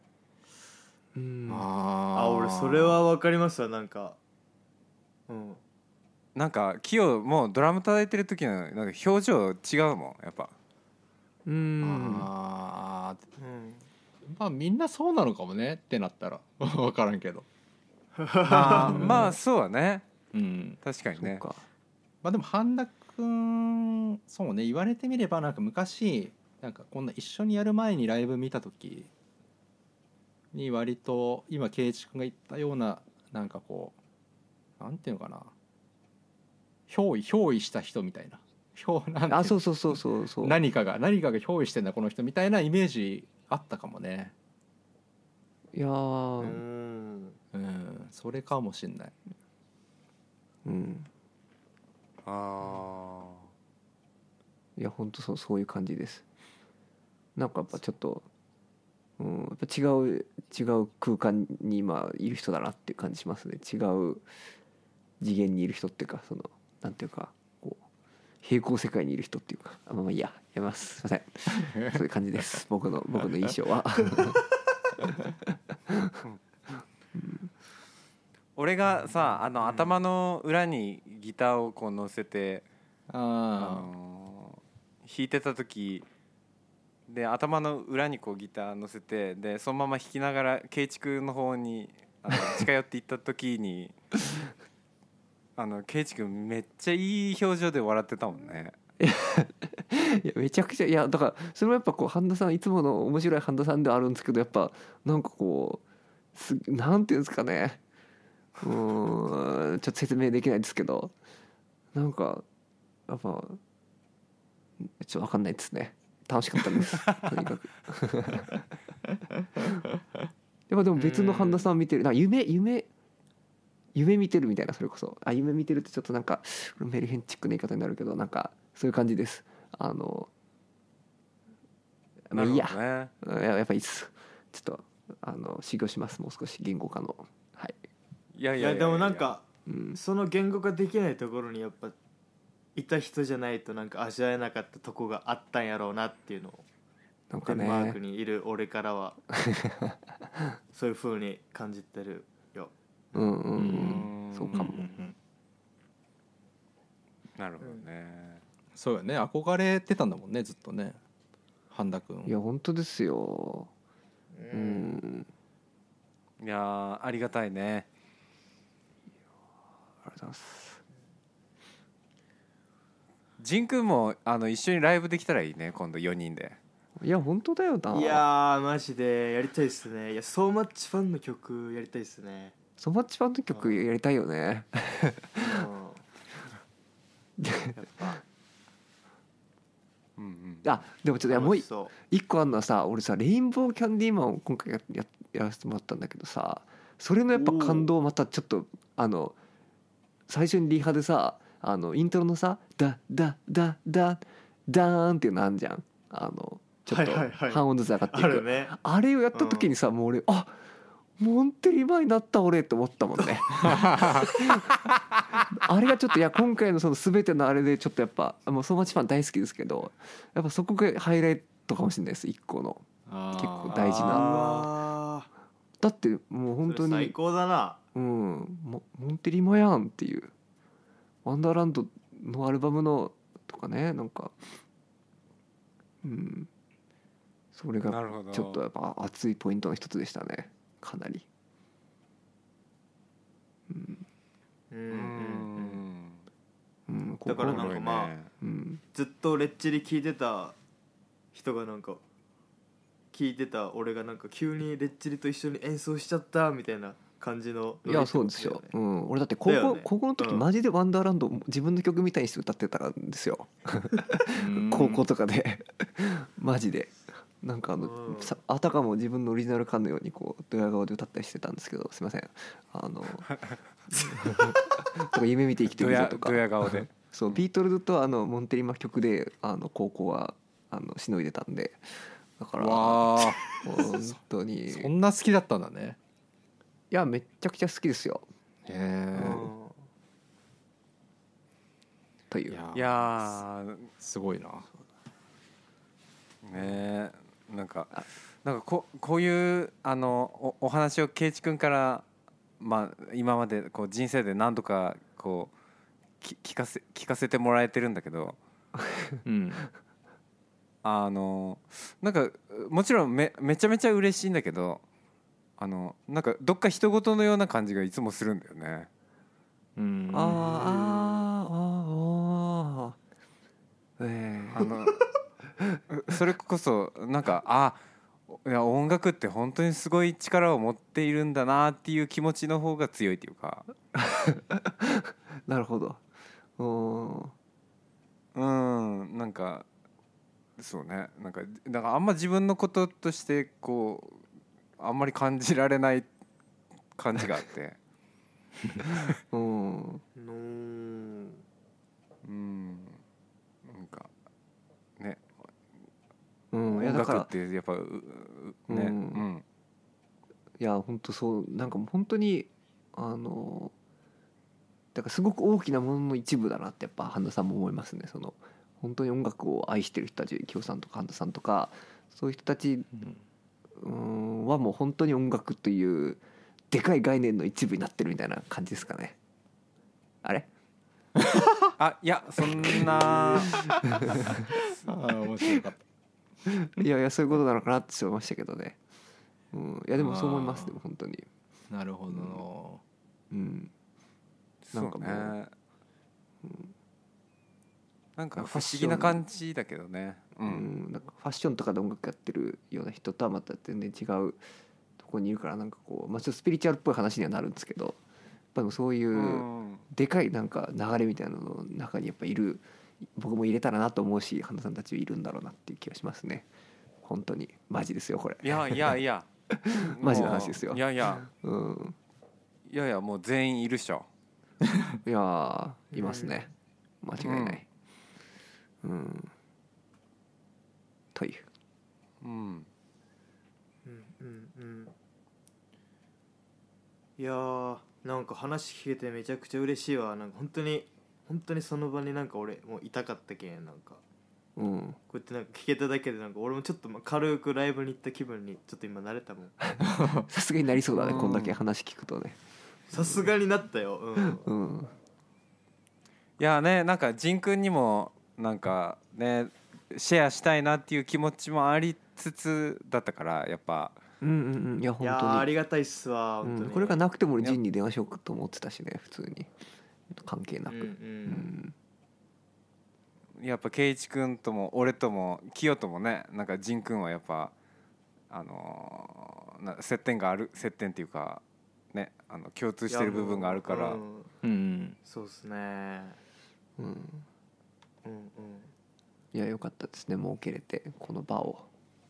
うん。ああ俺それは分かりますわなんか。うんなんかキヨもうドラム叩いてる時のなんか表情違うもんやっぱ。うん。あー。うんまあみんなそうなのかもねってなったら。分からんけど。あーまあそうはね。うん。確かにね。そうか。まあでも半田君そうね。言われてみればなんか昔なんかこんな一緒にやる前にライブ見た時に割と今圭一君が言ったようななんかこうなんていうのかな憑依憑依した人みたいな。憑なんあそうそうそうそうそう。何かが何かが憑依してんだこの人みたいなイメージあったかもね。いやー。うん。うんそれかもしんない。うん。あいや本当そうそういう感じです。なんかやっぱちょっと、うん、やっぱ違う違う空間に今いる人だなっていう感じしますね。違う次元にいる人っていうかそのなんていうかこう平行世界にいる人っていうかあまあまあいいややめます。すいません。そういう感じです。僕の僕の印象は。俺がさあの頭の裏にギターをこう乗せて、ああのー弾いてた時で頭の裏にこうギター乗せてでそのまま弾きながら圭一君の方にあの近寄っていった時に あの圭一君めっちゃいい表情で笑ってたもんね。いやめちゃくちゃいやだからそれもやっぱこう半田さんいつもの面白い半田さんではあるんですけどやっぱなんかこうすなんていうんですかね。うーんちょっと説明できないですけどなんかやっぱちょっと分かんないですね。楽しかったです。とにかく。やっぱでも別の半田さん見てる。な夢夢夢見てるみたいなそれこそ。あ夢見てるってちょっとなんかメルヘンチックな言い方になるけどなんかそういう感じです。あのまあいいや。ねうんややっぱいいっす。ちょっとあの修行します。もう少し言語化の。はい、いやいやいやいやでもなんかうん、その言語化できないところにやっぱいた人じゃないとなんか味わえなかったとこがあったんやろうなっていうのをなんかデンマークねにいる俺からは そういう風に感じてる。ようんうんううん。んそうかもうんうん。なるほどね。そうよね。憧れてたんだもんねずっとね。半田君いや本当ですよ。ううん。いやーありがたいね。ありがとうございます。仁君もあの一緒にライブできたらいいね今度4人で。いや本当だよな。いやーマジでやりたいっすね。いやソーマッチファンの曲やりたいっすねソマッチファンの曲やりたいよね。うんやっぱうん。うんあでもちょっといやもう一個あんのはさ俺さレインボーキャンディーマンを今回やややらせてもらったんだけどさそれのやっぱ感動またちょっとあの最初にリハでさあのイントロのさ「ダダダダダーン」っていうのあんじゃん。あのちょっとはいはいはい。半音ずつ上がっていく、あるね。あれをやった時にさ、もう俺あモンテリバになった俺って思ったもんね。あれがちょっといや今回のその全てのあれでちょっとやっぱもうソーマッチファン大好きですけどやっぱそこがハイライトかもしれないです一個の。結結構大事な。あだってもうー本当それ最に高だな。うん。モモンテリマやんっていう。ワンダーランドのアルバムのとかねなんか。うん。それがちょっとやっぱ熱いポイントの一つでしたねかなり。うん。うん。ううん。うん、だからなんかまあうん、ずっとレッチリ聞いてた人がなんか聞いてた俺がなんか急にレッチリと一緒に演奏しちゃったみたいな感じのいやそうですよ、うん、俺だって高校,、ね。高校の時うん。マジで「ワンダーランド」自分の曲みたいにして歌ってたんですよ。うん。高校とかで。マジでなんかあの、うん。さあたかも自分のオリジナルかのようにこうドヤ顔で歌ったりしてたんですけどすいません。あの とか夢見て生きてるぞとか。ドヤ顔で。そうビートルズとあのモンテリマ曲であの高校はあのしのいでたんで。だから本当に。そんな好きだったんだね。いやめっちゃくちゃ好きですよ。へえ。という。いやいやー。すごいな。ね。えなんかあ。なんかここういうあのおお話を圭一君からまあ今までこう人生で何度かこうき聞かせ聞かせてもらえてるんだけど うん。あのなんかもちろんめめちゃめちゃ嬉しいんだけどあのなんかどっか人事のような感じがいつもするんだよね。うん。あーあーあー。あーえあの それこそなんかあいや音楽って本当にすごい力を持っているんだなっていう気持ちの方が強いっていうか。ー なるほど。うん。うんなんかそうね。なんかだからあんま自分のこととしてこうあんまり感じられない感じがあって。うん。うんかねうん。いや音楽っだからてやっぱううねううん。んいや本当そうなんかもう本当にあのだからすごく大きなものの一部だなってやっぱ半田さんも思いますね。その本当に音楽を愛してる人たち京さんとか半田さんとかそういう人たちうん。うんはもう本当に音楽というでかい概念の一部になってるみたいな感じですかね。あれ？あいやそんな。あー面白かった いやいやそういうことなのかなって思いましたけどね、うん、いやでもそう思いますでも本当に。なるほど。うん。なんかもう。そうね。うん。なんかまあ不思議な感じだけどね。ううんん、なんかファッションとかで音楽やってるような人とはまた全然違うとこにいるからなんかこう、まあ、ちょっとスピリチュアルっぽい話にはなるんですけどやっぱでもそういううん。でかいなんか流れみたいなのの中にやっぱいる僕も入れたらなと思うし花さんたちいるんだろうなっていう気がしますね。本当に。マジですよこれ。いやいやいや。マジな話ですよ。いやいや。うん。いやいやもう全員いるっしょ。いやーいますね。間違いない。うん、という。うん。うんうんうん。いやーなんか話聞けてめちゃくちゃ嬉しいわ。なんか本当に本当にその場になんか俺もう痛かったけんなんか。うん。こうやってなんか聞けただけでなんか俺もちょっとまあ軽くライブに行った気分にちょっと今慣れたもん。さすがになりそうだねうん。こんだけ話聞くとね。さすがになったよ。うん。うん。いやねなんか仁君にもなんかねシェアしたいなっていう気持ちもありつつだったからやっぱ。うんうんうん。いやい本やーあ当にりがたいっすわ本当に。うん、これがなくても俺ジンに電話しようかと思ってたしね普通に関係なく。うんううん。んやっぱ圭一君とも俺とも清ともねなんか仁君はやっぱあのーな接点がある接点っていうかねあの共通してる部分があるから。ううん。うん。そうっすね。うん。うんうん。いやよかったですね設けれてこの場を。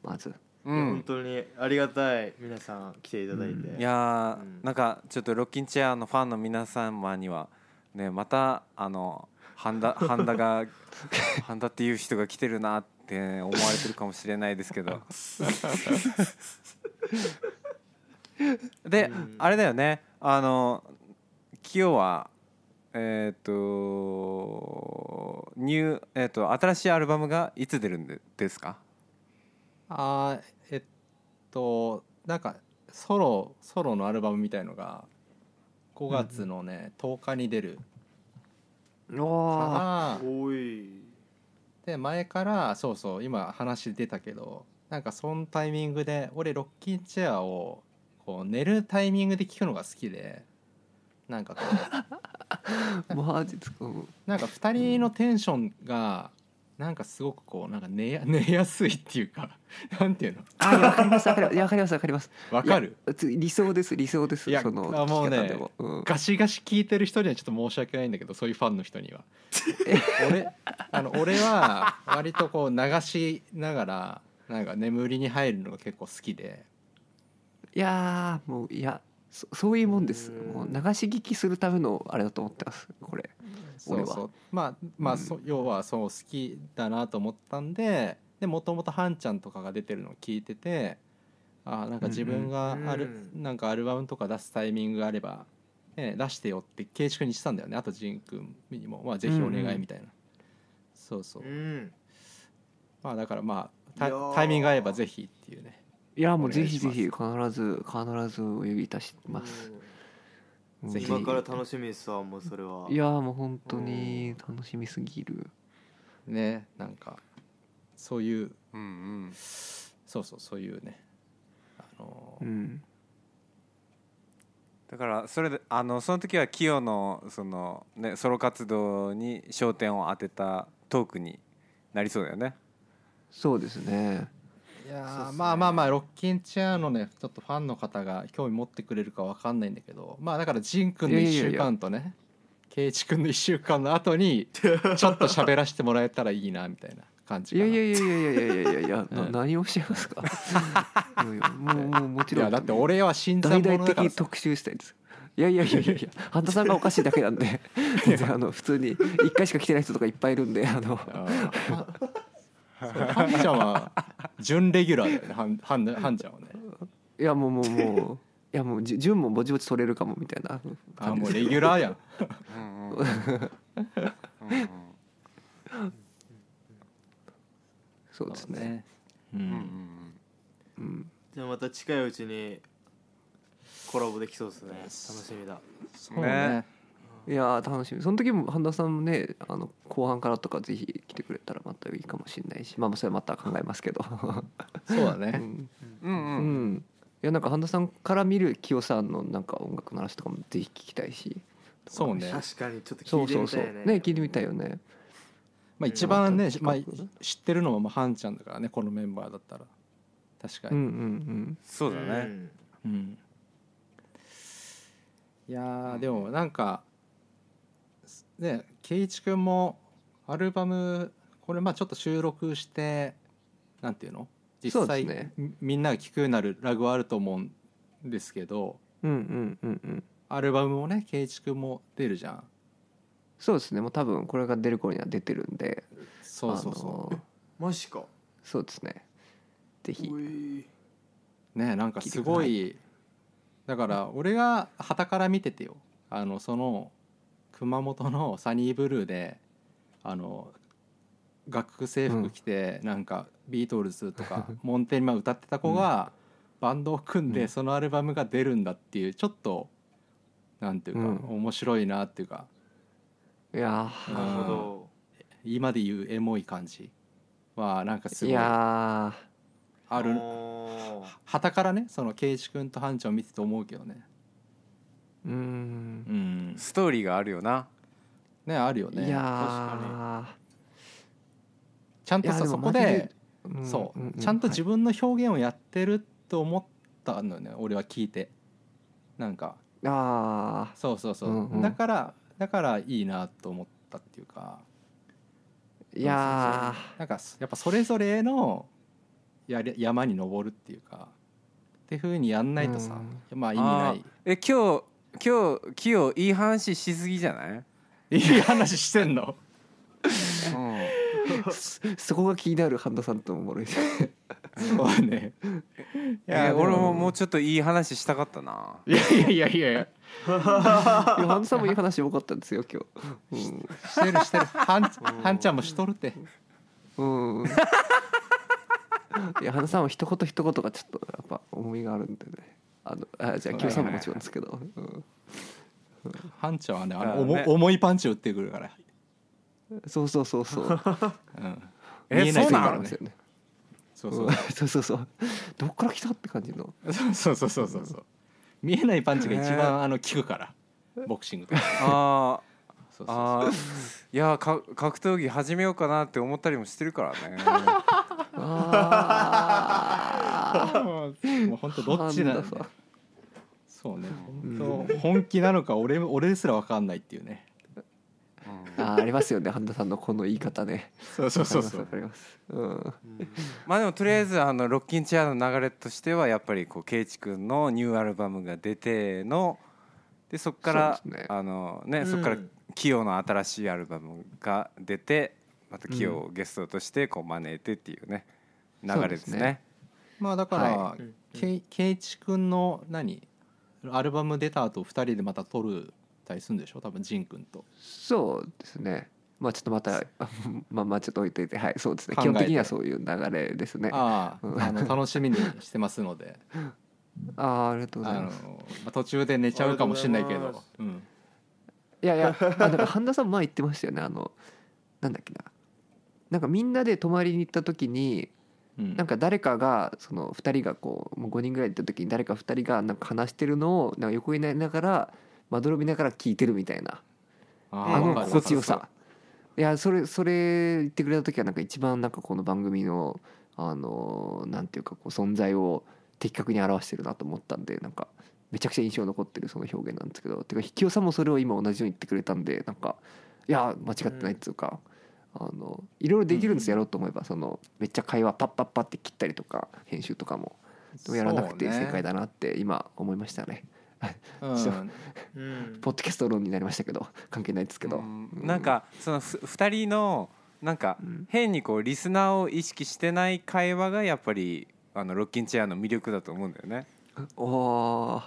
まず。ういや本ん。当にありがたい皆さん来ていただいて、うん。いやー、うん。なんかちょっとロッキンチェアのファンの皆様にはねまたあのハンダハンダが ハンダっていう人が来てるなって思われてるかもしれないですけど。で、うん。あれだよね。あの清はえっ、とニューえっ、と新しいアルバムがいつ出るんでですか？あーえっとなんかソロソロのアルバムみたいのが5月のね、10日に出る。うわからおい。で前からそうそう今話出たけどなんかそのタイミングで俺ロッキンチェアをこう寝るタイミングで聞くのが好きでなんかこう。ー マジですか。うんなんか2人のテンションがなんかすごくこうなんか寝や寝やすいっていうか なんていうの？あわかりますわかりますわかりますわかります。わかる？理想です理想です。いやそのあもうねうん。ガシガシ聞いてる人にはちょっと申し訳ないんだけどそういうファンの人には。俺あの俺は割とこう流しながらなんか眠りに入るのが結構好きで。いやーもういやそそういうもんです。うん。もう流し聞きするためのあれだと思ってます。これ。俺はそうそう。まあまあ、うん。そ要はそう好きだなと思ったんででもともとハンちゃんとかが出てるのを聞いててあなんか自分がある、うんなんかアルバムとか出すタイミングがあれば、ね、出してよって圭一君にしたんだよね。あと仁君にも、まあ、ぜひお願いみたいな、そうそう。うん。まあだからまあタイミングが合えばぜひっていうねいやもうぜひぜひ必ず必ずお呼びいたします。今から楽しみですわもうそれは。いやーもう本当に楽しみすぎる。ねなんかそういううんうん。そうそうそういうね。あのうん。だからそれであのその時はキヨのそのねソロ活動に焦点を当てたトークになりそうだよね。そうですねいやね。まあまあまあロッキンチェアのねちょっとファンの方が興味持ってくれるかわかんないんだけどまあだからジン君の1いやいやいや。週間とねケイチ君の1週間の後にちょっと喋らせてもらえたらいいなみたいな感じいいややいやいやいやいやいやいやいやな うん。何をおっしゃいますか もうもうもちろん。いやだって俺は新大参者々だから。特集したいですいやいやいやいやいや半田さんがおかしいだけなんで。あの普通に一回しか来てない人とかいっぱいいるんであのハンちゃんは準レギュラーだよね。ハンハンハンちゃんはね。いやもうもうもういやもうじ順もぼちぼち取れるかもみたいな。あーもうレギュラーやん。うんうんうん。うんそうですね。ううんうんん。うん。じゃあまた近いうちにコラボできそうですね。楽しみだ。そうねいやー楽しみ。その時も半田さんもねあの後半からとかぜひ来てくれたらまたいいかもしれないしまあまあそれはまた考えますけど。そうだね。うん、うんううん。ん、いやなんか半田さんから見る清さんのなんか音楽の話とかもぜひ聞きたいし。そうね。確かにちょっと聞いてそうそうそう。みたいよねね聞いてみたいよね。まあ一番ねうん、まあ、知ってるのもまあハンちゃんだからねこのメンバーだったら。確かうんうに、ん。そうだね。うんうん。いやーでもなんかね圭一君もアルバムこれまあちょっと収録してなんていうの？実際、ね。みみんなが聴くようになるラグはあると思うんですけどうんうんうんうん。うんアルバムもね圭一君も出るじゃん。そうですね。もう多分これが出る頃には出てるんで。そうそうそあのマジか。そうですね。ぜひ。ねなんかすごいだから俺が傍から見ててよ。あのその熊本のサニーブルーであの学生服着てなんかビートルズとか モンテニマ歌ってた子がバンドを組んうん。でそのアルバムが出るんだっていうちょっとなんていうかうん。面白いなっていうか。いやなるほど。今で言うエモい感じはなんかすごいあやる。おー。傍からねその圭一君とハンちゃんを見てて思うけどね。ーうーん。うん。ストーリーがあるよな。ねあるよね。いやちゃんとさそこでマジでーんそう、んんちゃんと自はい分の表現をやってると思ったのよね俺は聞いて。なんか。あそうそうそう、うんうん。だからだからいいなと思ったっていうか。ー。いやなんかやっぱそれぞれのやり山に登るっていうか。っていうふうにやんないとさ、まあ意味ない。え今日今日キヨいい話しすぎじゃない？いい話してんの？うん。ーそこが気になる半田さんともおもろいそうね。いいやで俺ももうちょっといい話したかったな。いやいやいやいや。半田さんもいい話多かったんですよ今日。してるしてる。はん。はんちゃんもしとるって。うん、うん、いや半田さんは一言一言がちょっとやっぱ重みがあるんでねあのあじゃあ清さんももちろんですけど、うん。はん。ちゃんはねあのね。重いパンチ打ってくるから、そうそうそうそう。うん、え見えないからね。ですよねそうそう。うんそうそうそう。どっから来たって感じの？そうそうそうそうそう。見えないパンチが一番あの効くから。ボクシングとか。ああそうそうそう。あー。いやーか格闘技始めようかなって思ったりもしてるからね。あもう本当どっちなんだなんださそうね。本当本気なのか俺俺ですら分かんないっていうね。うんあーありますよね半田さんのこの言い方ね。そうそうそうそう。わかりますわかりまあでもとりあえずあのロッキンチェアの流れとしてはやっぱりこうケイチ君のニューアルバムが出てのでそこからそうですね。あのねうん。そこからキヨの新しいアルバムが出てまたキヨをゲストとしてこう招いてっていうね流れですそうですね。ね。まあだから、はうんけい圭一君の何？アルバム出た後二人でまた撮るたりするんでしょ？多分ジン君と。そうですね。まあちょっとまた まあまあちょっと置いといて。はいそうですね。考えて。基本的にはそういう流れですね。あああうん。あの楽しみにしてますので あーありがとうごあの、ざいます。まあ、途中で寝ちゃうかもしれないけど。ありがとうございますうん。いやいやあだから半田さん前言ってましたよね。あのなんだっけな。なんかみんなで泊まりに行った時にうん。なんか誰かがその2人がこうもう5人ぐらい行った時に誰か2人がなんか話してるのをなんか横になりながらまどろみながら聞いてるみたいな。あのあーわかる心地よさ。いやそれそれ言ってくれた時はなんか一番なんかこの番組のあのなんていうかこう存在を的確に表してるなと思ったんでなんかめちゃくちゃ印象残ってるその表現なんですけどてか引きさんもそれを今同じように言ってくれたんでなんかいや間違ってないっつうか、あのいろいろできるんですうんやろうと思えば。そのめっちゃ会話パッパッパって切ったりとか編集とかも。でもやらなくて正解だなって今思いましたね。そうん。ポッドキャスト論になりましたけど関係ないですけど、うん。なんかそのふ2人のなんかうん。変にこうリスナーを意識してない会話がやっぱりあのロッキンチェアの魅力だと思うんだよね。おー。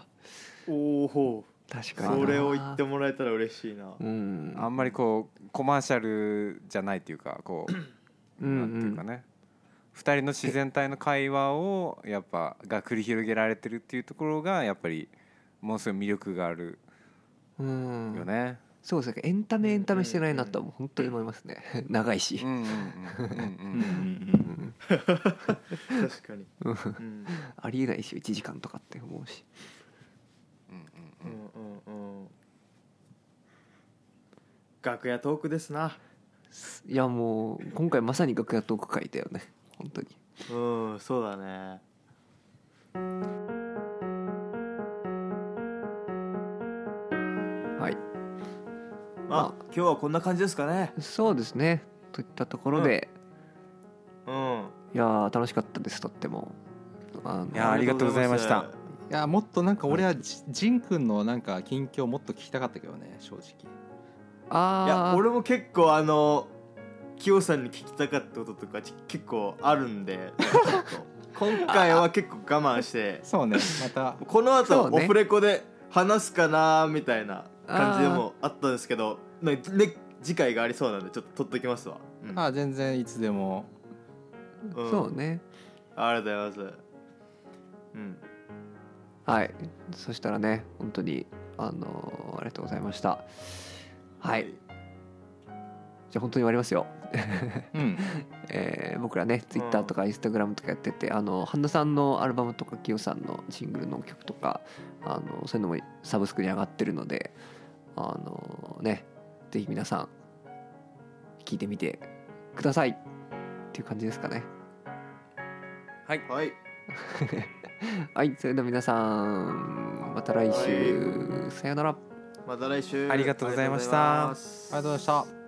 おお確かに。なそれを言ってもらえたら嬉しいな。うん。あんまりこうコマーシャルじゃないっていうかこううん なんていうかね。2人の自然体の会話をやっぱが繰り広げられてるっていうところがやっぱりものすごい魅力があるうん。よね。そうですね。エンタメエンタメしてないなとはもう本当に思いますね。長いし。確かに。ありえないでしょ1時間とかって思うし。楽屋トークですな。いやもう今回まさに楽屋トーク会だよね。本当に。うんそうだねまあ今日はこんな感じですかね。そうですね。といったところで、うん。いやー楽しかったですとっても。あのいやありがとうございました。いやもっとなんか俺はジジン君のなんか近況もっと聞きたかったけどね正直。あいやー俺も結構あのキヨさんに聞きたかったこととかち結構あるんで 今回は結構我慢して。そうねまた。この後オフレコで話すかなみたいな感じでもあったんですけどねね次回がありそうなんでちょっと取っときますわ、うん。あ全然いつでも。うん。そうね。ありがとうございます。うん。はい。そしたらね本当にあのーありがとうございました。はい。じゃあ本当に終わりますよ。うん。えー僕らねツイッターとかインスタグラムとかやってて、あの半田さんのアルバムとかキヨさんのシングルの曲とかあのそういうのもサブスクに上がってるのであのねぜひ皆さん聞いてみてください。っていう感じですかね。はい。はい。はいそれでは皆さんまた来週、さようなら。また来週。ありがとうございました。ありがとうございました